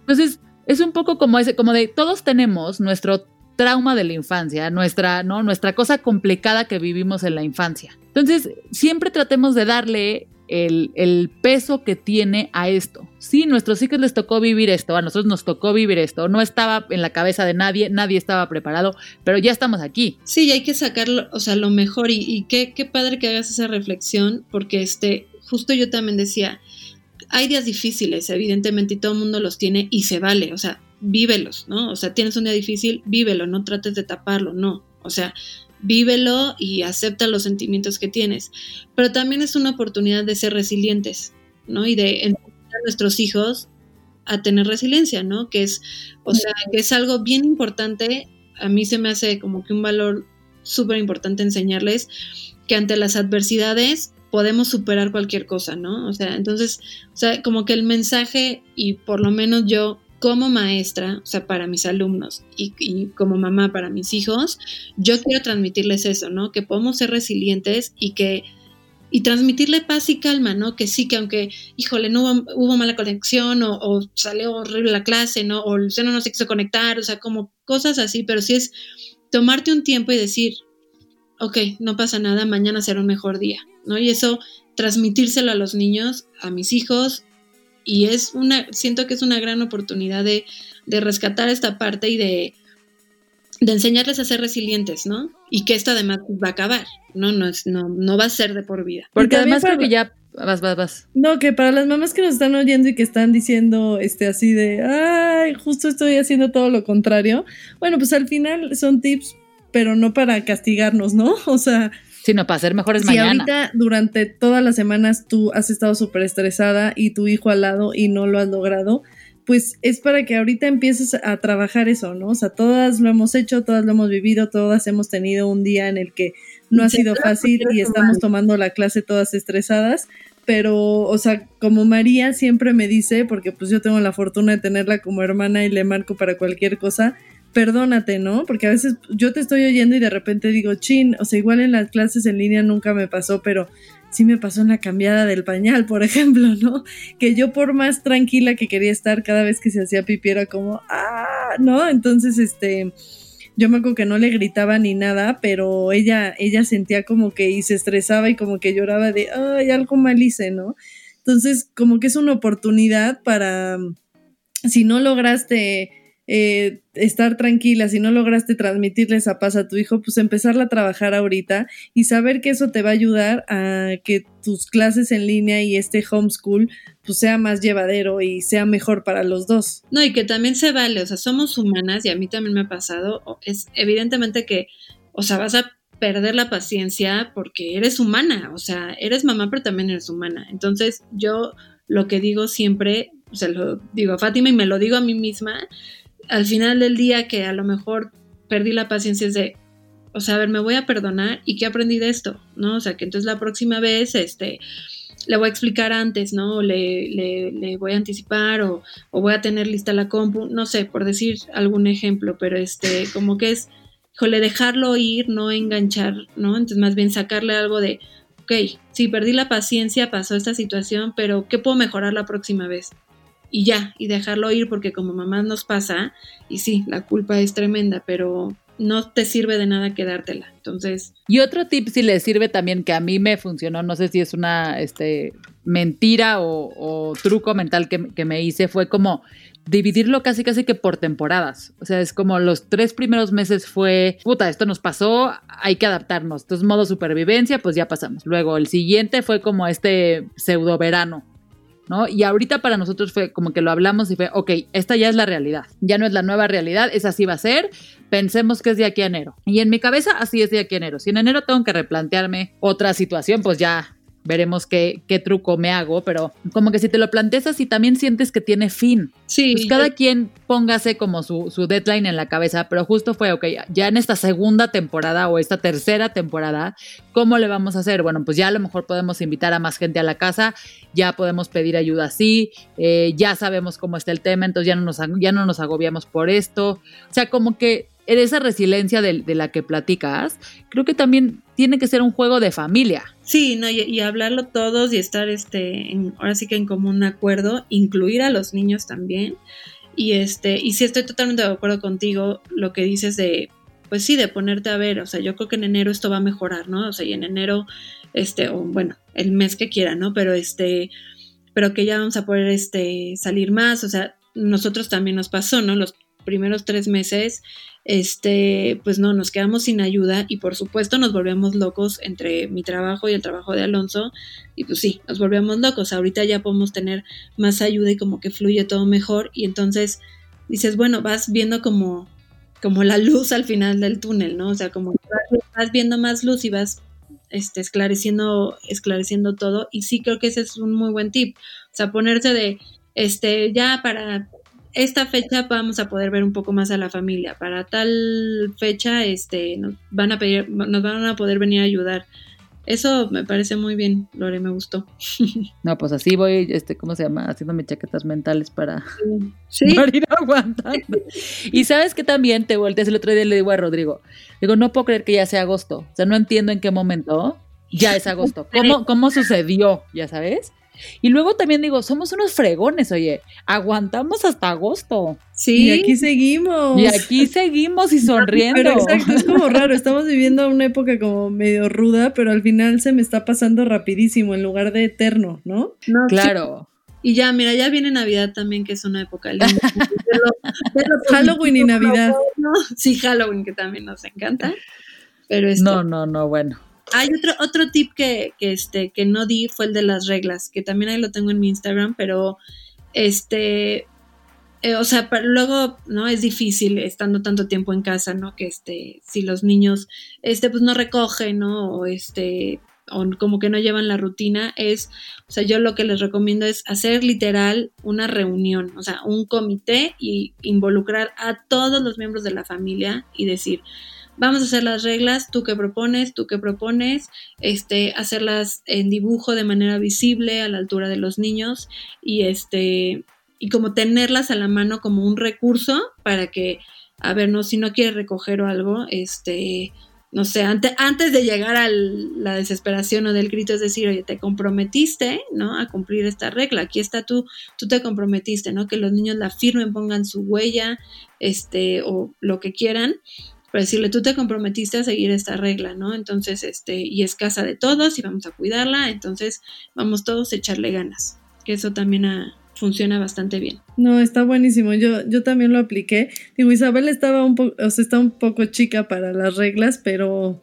Entonces, es un poco como ese, como de todos tenemos nuestro trauma de la infancia, nuestra, ¿no? Nuestra cosa complicada que vivimos en la infancia. Entonces, siempre tratemos de darle el, el peso que tiene a esto. Sí, nuestros hijos les tocó vivir esto, a nosotros nos tocó vivir esto, no estaba en la cabeza de nadie, nadie estaba preparado, pero ya estamos aquí. Sí, hay que sacarlo, o sea, lo mejor y, y qué, qué padre que hagas esa reflexión, porque este, justo yo también decía, hay días difíciles, evidentemente, y todo el mundo los tiene y se vale, o sea, vívelos, ¿no? O sea, tienes un día difícil, vívelo, no trates de taparlo, no. O sea, vívelo y acepta los sentimientos que tienes. Pero también es una oportunidad de ser resilientes, ¿no? Y de enseñar a nuestros hijos a tener resiliencia, ¿no? Que es, o sea, que es algo bien importante. A mí se me hace como que un valor súper importante enseñarles que ante las adversidades podemos superar cualquier cosa, ¿no? O sea, entonces, o sea, como que el mensaje, y por lo menos yo como maestra, o sea, para mis alumnos y, y, como mamá para mis hijos, yo quiero transmitirles eso, ¿no? Que podemos ser resilientes y que y transmitirle paz y calma, ¿no? Que sí, que aunque, híjole, no hubo, hubo mala conexión o, o, salió horrible la clase, ¿no? O el seno no se quiso conectar, o sea, como cosas así, pero sí es tomarte un tiempo y decir, ok, no pasa nada, mañana será un mejor día, ¿no? Y eso, transmitírselo a los niños, a mis hijos, y es una, siento que es una gran oportunidad de, de rescatar esta parte y de, de enseñarles a ser resilientes, ¿no? Y que esto además va a acabar, ¿no? No, es, no, no va a ser de por vida. Porque además creo que ya... Vas, vas, vas. No, que para las mamás que nos están oyendo y que están diciendo este así de, ay, justo estoy haciendo todo lo contrario. Bueno, pues al final son tips, pero no para castigarnos, ¿no? O sea, sino para ser mejores si mañana. ahorita durante todas las semanas tú has estado súper estresada y tu hijo al lado y no lo has logrado, pues es para que ahorita empieces a trabajar eso, ¿no? O sea, todas lo hemos hecho, todas lo hemos vivido, todas hemos tenido un día en el que no ha sido fácil y estamos tomando la clase todas estresadas, pero, o sea, como María siempre me dice, porque pues yo tengo la fortuna de tenerla como hermana y le marco para cualquier cosa, perdónate, ¿no? Porque a veces yo te estoy oyendo y de repente digo, chin, o sea, igual en las clases en línea nunca me pasó, pero sí me pasó en la cambiada del pañal, por ejemplo, ¿no? Que yo por más tranquila que quería estar cada vez que se hacía pipi era como, ah, ¿no? Entonces, este, yo me acuerdo que no le gritaba ni nada, pero ella, ella sentía como que y se estresaba y como que lloraba de, ay, algo mal hice, ¿no? Entonces, como que es una oportunidad para, si no lograste eh, estar tranquila, si no lograste transmitirle esa paz a tu hijo, pues empezarla a trabajar ahorita y saber que eso te va a ayudar a que tus clases en línea y este homeschool pues sea más llevadero y sea mejor para los dos. No, y que también se vale, o sea, somos humanas y a mí también me ha pasado, es evidentemente que, o sea, vas a perder la paciencia porque eres humana, o sea, eres mamá pero también eres humana. Entonces yo lo que digo siempre, se lo digo a Fátima y me lo digo a mí misma, al final del día que a lo mejor perdí la paciencia es de, o sea, a ver, me voy a perdonar y qué aprendí de esto, ¿no? O sea, que entonces la próxima vez, este, le voy a explicar antes, ¿no? Le, le, le voy a anticipar o, o, voy a tener lista la compu, no sé, por decir algún ejemplo, pero este, como que es, híjole, dejarlo ir, no enganchar, ¿no? Entonces más bien sacarle algo de, ok, sí, perdí la paciencia, pasó esta situación, pero ¿qué puedo mejorar la próxima vez? Y ya, y dejarlo ir porque como mamá nos pasa, y sí, la culpa es tremenda, pero no te sirve de nada quedártela. Entonces. Y otro tip si le sirve también que a mí me funcionó, no sé si es una este, mentira o, truco mental que, que, me hice, fue como dividirlo casi casi que por temporadas. O sea, es como los tres primeros meses fue, puta, esto nos pasó, hay que adaptarnos. Entonces, modo supervivencia, pues ya pasamos. Luego el siguiente fue como este pseudo verano ¿no? Y ahorita para nosotros fue como que lo hablamos y fue, ok, esta ya es la realidad, ya no es la nueva realidad, esa sí va a ser, pensemos que es de aquí a enero. Y en mi cabeza así es de aquí a enero. Si en enero tengo que replantearme otra situación, pues ya veremos qué, qué truco me hago, pero como que si te lo planteas así, también sientes que tiene fin. Sí. Pues cada quien póngase como su, su, deadline en la cabeza, pero justo fue, ok, ya en esta segunda temporada o esta tercera temporada, ¿cómo le vamos a hacer? Bueno, pues ya a lo mejor podemos invitar a más gente a la casa, ya podemos pedir ayuda así, eh, ya sabemos cómo está el tema, entonces ya no, nos, ya no nos agobiamos por esto. O sea, como que esa resiliencia de, de, la que platicas, creo que también tiene que ser un juego de familia. Sí, no, y, hablarlo todos y estar este, en, ahora sí que en común acuerdo, incluir a los niños también. Y este, y sí estoy totalmente de acuerdo contigo, lo que dices de, pues sí, de ponerte a ver, o sea, yo creo que en enero esto va a mejorar, ¿no? O sea, y en enero, este, o bueno, el mes que quiera, ¿no? Pero este, pero que ya vamos a poder este, salir más, o sea, nosotros también nos pasó, ¿no? Los primeros tres meses, este, pues no, nos quedamos sin ayuda y por supuesto nos volvemos locos entre mi trabajo y el trabajo de Alonso y pues sí, nos volvemos locos. Ahorita ya podemos tener más ayuda y como que fluye todo mejor y entonces dices, bueno, vas viendo como, como la luz al final del túnel, ¿no? O sea, como vas viendo más luz y vas este, esclareciendo, esclareciendo todo y sí creo que ese es un muy buen tip. O sea, ponerse de, este, ya para esta fecha vamos a poder ver un poco más a la familia. Para tal fecha, este, nos van a pedir, nos van a poder venir a ayudar. Eso me parece muy bien, Lore, me gustó. No, pues así voy, este, ¿cómo se llama? Haciéndome chaquetas mentales para, ¿Sí? para ir aguantando. Y sabes que también te volteas el otro día y le digo a Rodrigo, digo, no puedo creer que ya sea agosto. O sea, no entiendo en qué momento ya es agosto. ¿Cómo, cómo sucedió? ¿Ya sabes? Y luego también digo, somos unos fregones, oye, aguantamos hasta agosto. Sí. Y aquí seguimos. Y aquí seguimos y sonriendo. Pero exacto, es como raro, estamos viviendo una época como medio ruda, pero al final se me está pasando rapidísimo en lugar de eterno, ¿no? claro. Y ya, mira, ya viene Navidad también, que es una época linda. Halloween y Navidad. Sí, Halloween, que también nos encanta. Pero No, no, no, bueno. Hay otro, otro tip que, que, este, que no di fue el de las reglas, que también ahí lo tengo en mi Instagram, pero este, eh, o sea, luego, ¿no? Es difícil estando tanto tiempo en casa, ¿no? Que este, si los niños, este, pues no recogen, ¿no? O este, o como que no llevan la rutina, es, o sea, yo lo que les recomiendo es hacer literal una reunión, o sea, un comité y involucrar a todos los miembros de la familia y decir, vamos a hacer las reglas, tú que propones, tú que propones, este, hacerlas en dibujo de manera visible a la altura de los niños y este, y como tenerlas a la mano como un recurso para que, a ver, no, si no quieres recoger o algo, este, no sé, antes de llegar a la desesperación o del grito, es decir, oye, te comprometiste, ¿no? A cumplir esta regla. Aquí está tú, tú te comprometiste, ¿no? Que los niños la firmen, pongan su huella, este, o lo que quieran, pero decirle, tú te comprometiste a seguir esta regla, ¿no? Entonces, este, y es casa de todos y vamos a cuidarla, entonces vamos todos a echarle ganas. Que eso también ha, funciona bastante bien. No, está buenísimo. Yo, yo también lo apliqué. Digo, Isabel estaba un poco, o sea, está un poco chica para las reglas, pero,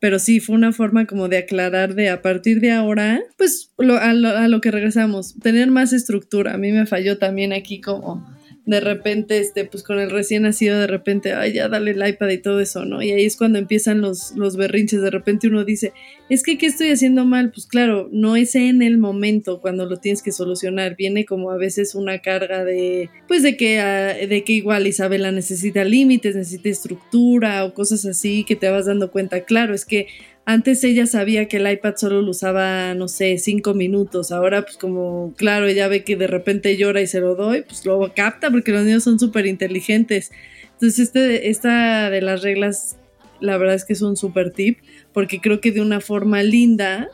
pero sí, fue una forma como de aclarar de a partir de ahora, pues a, lo, a lo que regresamos, tener más estructura. A mí me falló también aquí como de repente, este, pues con el recién nacido, de repente, ay, ya dale el iPad y todo eso, ¿no? Y ahí es cuando empiezan los, los berrinches, de repente uno dice, es que, ¿qué estoy haciendo mal? Pues claro, no es en el momento cuando lo tienes que solucionar, viene como a veces una carga de, pues de que, ah, de que igual Isabela necesita límites, necesita estructura o cosas así que te vas dando cuenta, claro, es que antes ella sabía que el iPad solo lo usaba, no sé, cinco minutos. Ahora, pues como, claro, ella ve que de repente llora y se lo doy, pues lo capta porque los niños son súper inteligentes. Entonces, este, esta de las reglas, la verdad es que es un súper tip, porque creo que de una forma linda,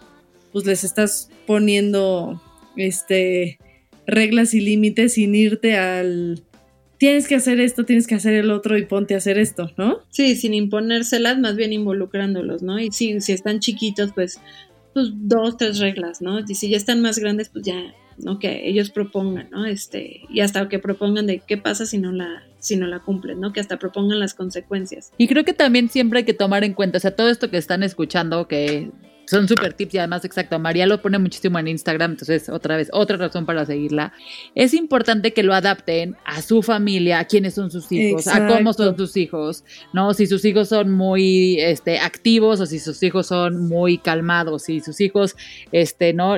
pues les estás poniendo, este, reglas y límites sin irte al tienes que hacer esto, tienes que hacer el otro y ponte a hacer esto, ¿no? Sí, sin imponérselas, más bien involucrándolos, ¿no? Y sí, si están chiquitos, pues, pues dos, tres reglas, ¿no? Y si ya están más grandes, pues ya, ¿no? Que ellos propongan, ¿no? Este, y hasta que propongan de qué pasa si no la, si no la cumplen, ¿no? Que hasta propongan las consecuencias. Y creo que también siempre hay que tomar en cuenta, o sea, todo esto que están escuchando, que son súper tips y además, exacto, María lo pone muchísimo en Instagram, entonces otra vez, otra razón para seguirla. Es importante que lo adapten a su familia, a quiénes son sus hijos, a cómo son sus hijos, ¿no? Si sus hijos son muy este, activos o si sus hijos son muy calmados, si sus hijos, este, ¿no?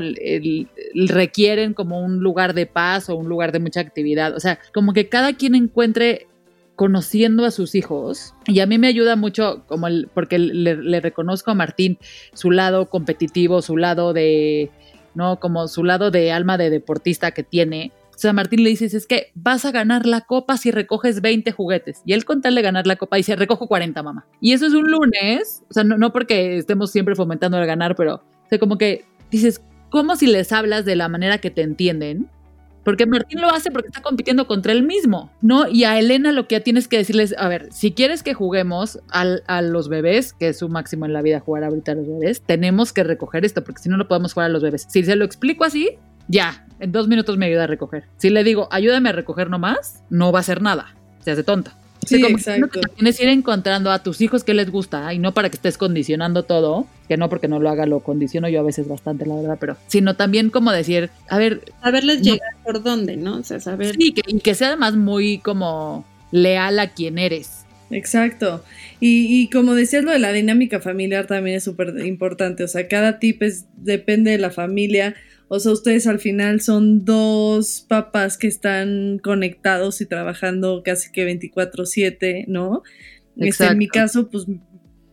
requieren como un lugar de paz o un lugar de mucha actividad. O sea, como que cada quien encuentre conociendo a sus hijos. Y a mí me ayuda mucho, como el, porque le, reconozco a Martín su lado competitivo, su lado de, ¿no? Como su lado de alma de deportista que tiene. O sea, Martín le dices, es que vas a ganar la copa si recoges 20 juguetes. Y él con tal de ganar la copa dice, recojo 40, mamá. Y eso es un lunes, o sea, no, no porque estemos siempre fomentando el ganar, pero, o como que dices, ¿cómo si les hablas de la manera que te entienden? Porque Martín lo hace porque está compitiendo contra él mismo, ¿no? Y a Elena lo que ya tienes que decirles, a ver, si quieres que juguemos a los bebés, que es su máximo en la vida jugar ahorita a los bebés, tenemos que recoger esto, porque si no, no podemos jugar a los bebés. Si se lo explico así, ya, en dos minutos me ayuda a recoger. Si le digo, ayúdame a recoger nomás, no va a hacer nada, se hace tonta. Sí, exacto. tienes que ir encontrando a tus hijos que les gusta y no para que estés condicionando todo, que no porque no lo haga lo condiciono yo a veces bastante, la verdad, pero sino también como decir, a ver... Saberles llegar por dónde, ¿no? O sea, saber... Sí, que, y que sea además muy como leal a quien eres. Exacto. Y, y, como decías, lo de la dinámica familiar también es súper importante. O sea, cada tip es, depende de la familia. O sea, ustedes al final son dos papás que están conectados y trabajando casi que 24/7, ¿no? Este, en mi caso, pues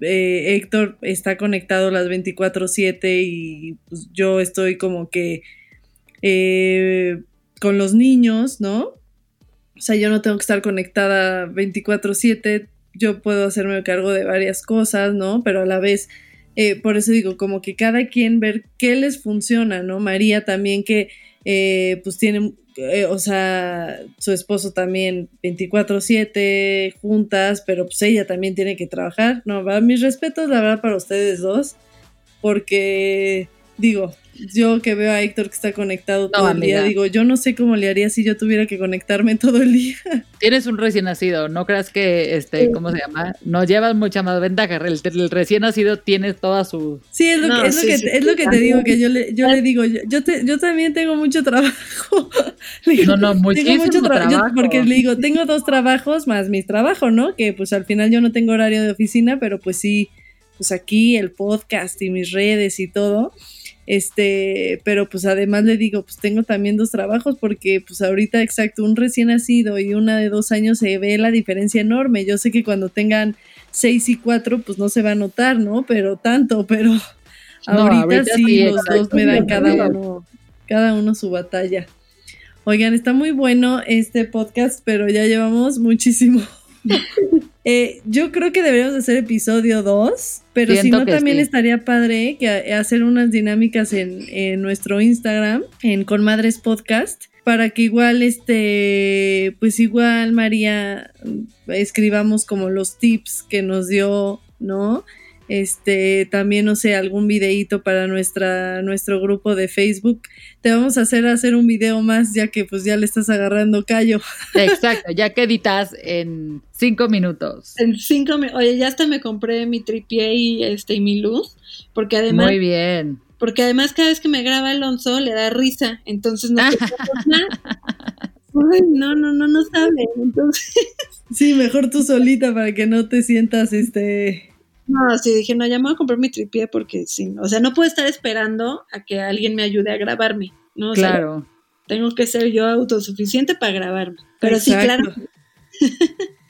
eh, Héctor está conectado las 24/7 y pues, yo estoy como que eh, con los niños, ¿no? O sea, yo no tengo que estar conectada 24/7, yo puedo hacerme cargo de varias cosas, ¿no? Pero a la vez eh, por eso digo, como que cada quien ver qué les funciona, ¿no? María también que eh, pues tiene, eh, o sea, su esposo también 24/7 juntas, pero pues ella también tiene que trabajar, ¿no? Va, mis respetos, la verdad, para ustedes dos, porque digo, yo que veo a Héctor que está conectado todo el día, digo, yo no sé cómo le haría si yo tuviera que conectarme todo el día. Tienes un recién nacido, no creas que, este, ¿cómo se llama? No llevas mucha más ventaja. El, recién nacido tiene toda su... Sí, es lo, que, es lo, que, es lo que te digo, que yo le, yo le digo, yo, yo también tengo mucho trabajo. no, no, muchísimo mucho trabajo. porque le digo, tengo dos trabajos más mi trabajo, ¿no? Que pues al final yo no tengo horario de oficina, pero pues sí, pues aquí el podcast y mis redes y todo. Este, pero pues además le digo, pues tengo también dos trabajos porque pues ahorita exacto, un recién nacido y una de dos años se ve la diferencia enorme. Yo sé que cuando tengan seis y cuatro, pues no se va a notar, ¿no? Pero tanto, pero ahorita, sí, los dos me dan cada uno, cada uno su batalla. Oigan, está muy bueno este podcast, pero ya llevamos muchísimo. Eh, yo creo que deberíamos hacer episodio 2, pero si no, también estaría padre que hacer unas dinámicas en, en, nuestro Instagram, en Con Madres Podcast, para que igual, este, pues igual María, escribamos como los tips que nos dio, ¿no? Este, también, no sé, algún videíto para nuestra, nuestro grupo de Facebook. Te vamos a hacer hacer un video más ya que pues ya le estás agarrando callo. Exacto, ya que editas en cinco minutos. En cinco minutos. Oye, ya hasta me compré mi tripié y, este, y mi luz, porque además... Muy bien. Porque además cada vez que me graba Alonso le da risa, entonces no no, no, no, no sabe. Entonces... Sí, mejor tú solita para que no te sientas este no, sí, dije, no, ya me voy a comprar mi tripié porque sí, o sea, no puedo estar esperando a que alguien me ayude a grabarme, ¿no? claro. tengo que ser yo autosuficiente para grabarme. Pero sí, claro.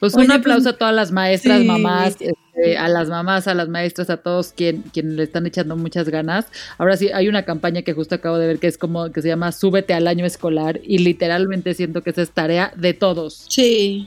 Pues un aplauso a todas las maestras, mamás, este, a las mamás, a las maestras, a todos quien, quien le están echando muchas ganas. Ahora sí, hay una campaña que justo acabo de ver que es como que se llama Súbete al año escolar y literalmente siento que esa es tarea de todos. Sí.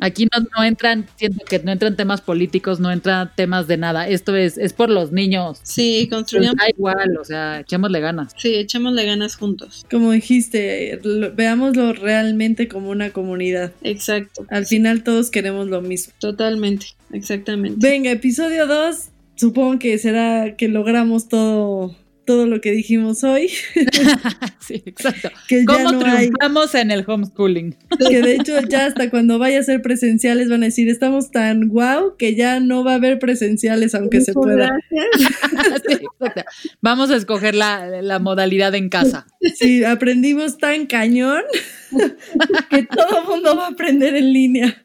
Aquí no, entran, siento que no entran temas políticos, no entran temas de nada. Esto es, es por los niños. Sí, construyamos. da igual, o sea, echémosle ganas. Sí, echémosle ganas juntos. Como dijiste, veámoslo realmente como una comunidad. Exacto. Al final todos queremos lo mismo. Totalmente, exactamente. Venga, episodio 2. Supongo que será que logramos todo todo lo que dijimos hoy. sí, exacto. Que ¿Cómo no triunfamos en el homeschooling? que de hecho ya hasta cuando vaya a ser presenciales van a decir, estamos tan guau que ya no va a haber presenciales aunque se pueda. sí, exacto. Vamos a escoger la, la modalidad en casa. Sí, aprendimos tan cañón que todo el mundo va a aprender en línea.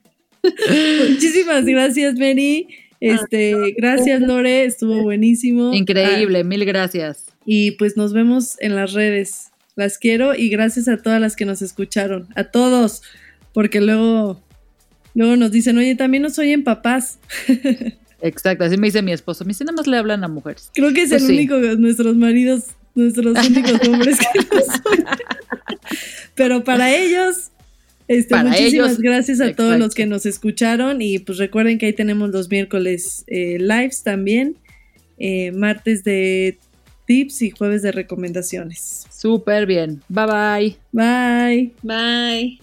Muchísimas gracias, Mary. Este, gracias Lore, estuvo buenísimo. Increíble, ah, mil gracias. Y pues nos vemos en las redes. Las quiero y gracias a todas las que nos escucharon, a todos, porque luego, luego nos dicen, oye, también nos oyen papás. Exacto, así me dice mi esposo. Me dice, nada más le hablan a mujeres. Creo que es pues el único, nuestros maridos, nuestros únicos hombres que nos oyen. Pero para ellos, este, muchísimas gracias a todos los que nos escucharon y pues recuerden que ahí tenemos los miércoles eh, lives también, eh, martes de tips y jueves de recomendaciones. Súper bien. Bye bye. Bye. Bye.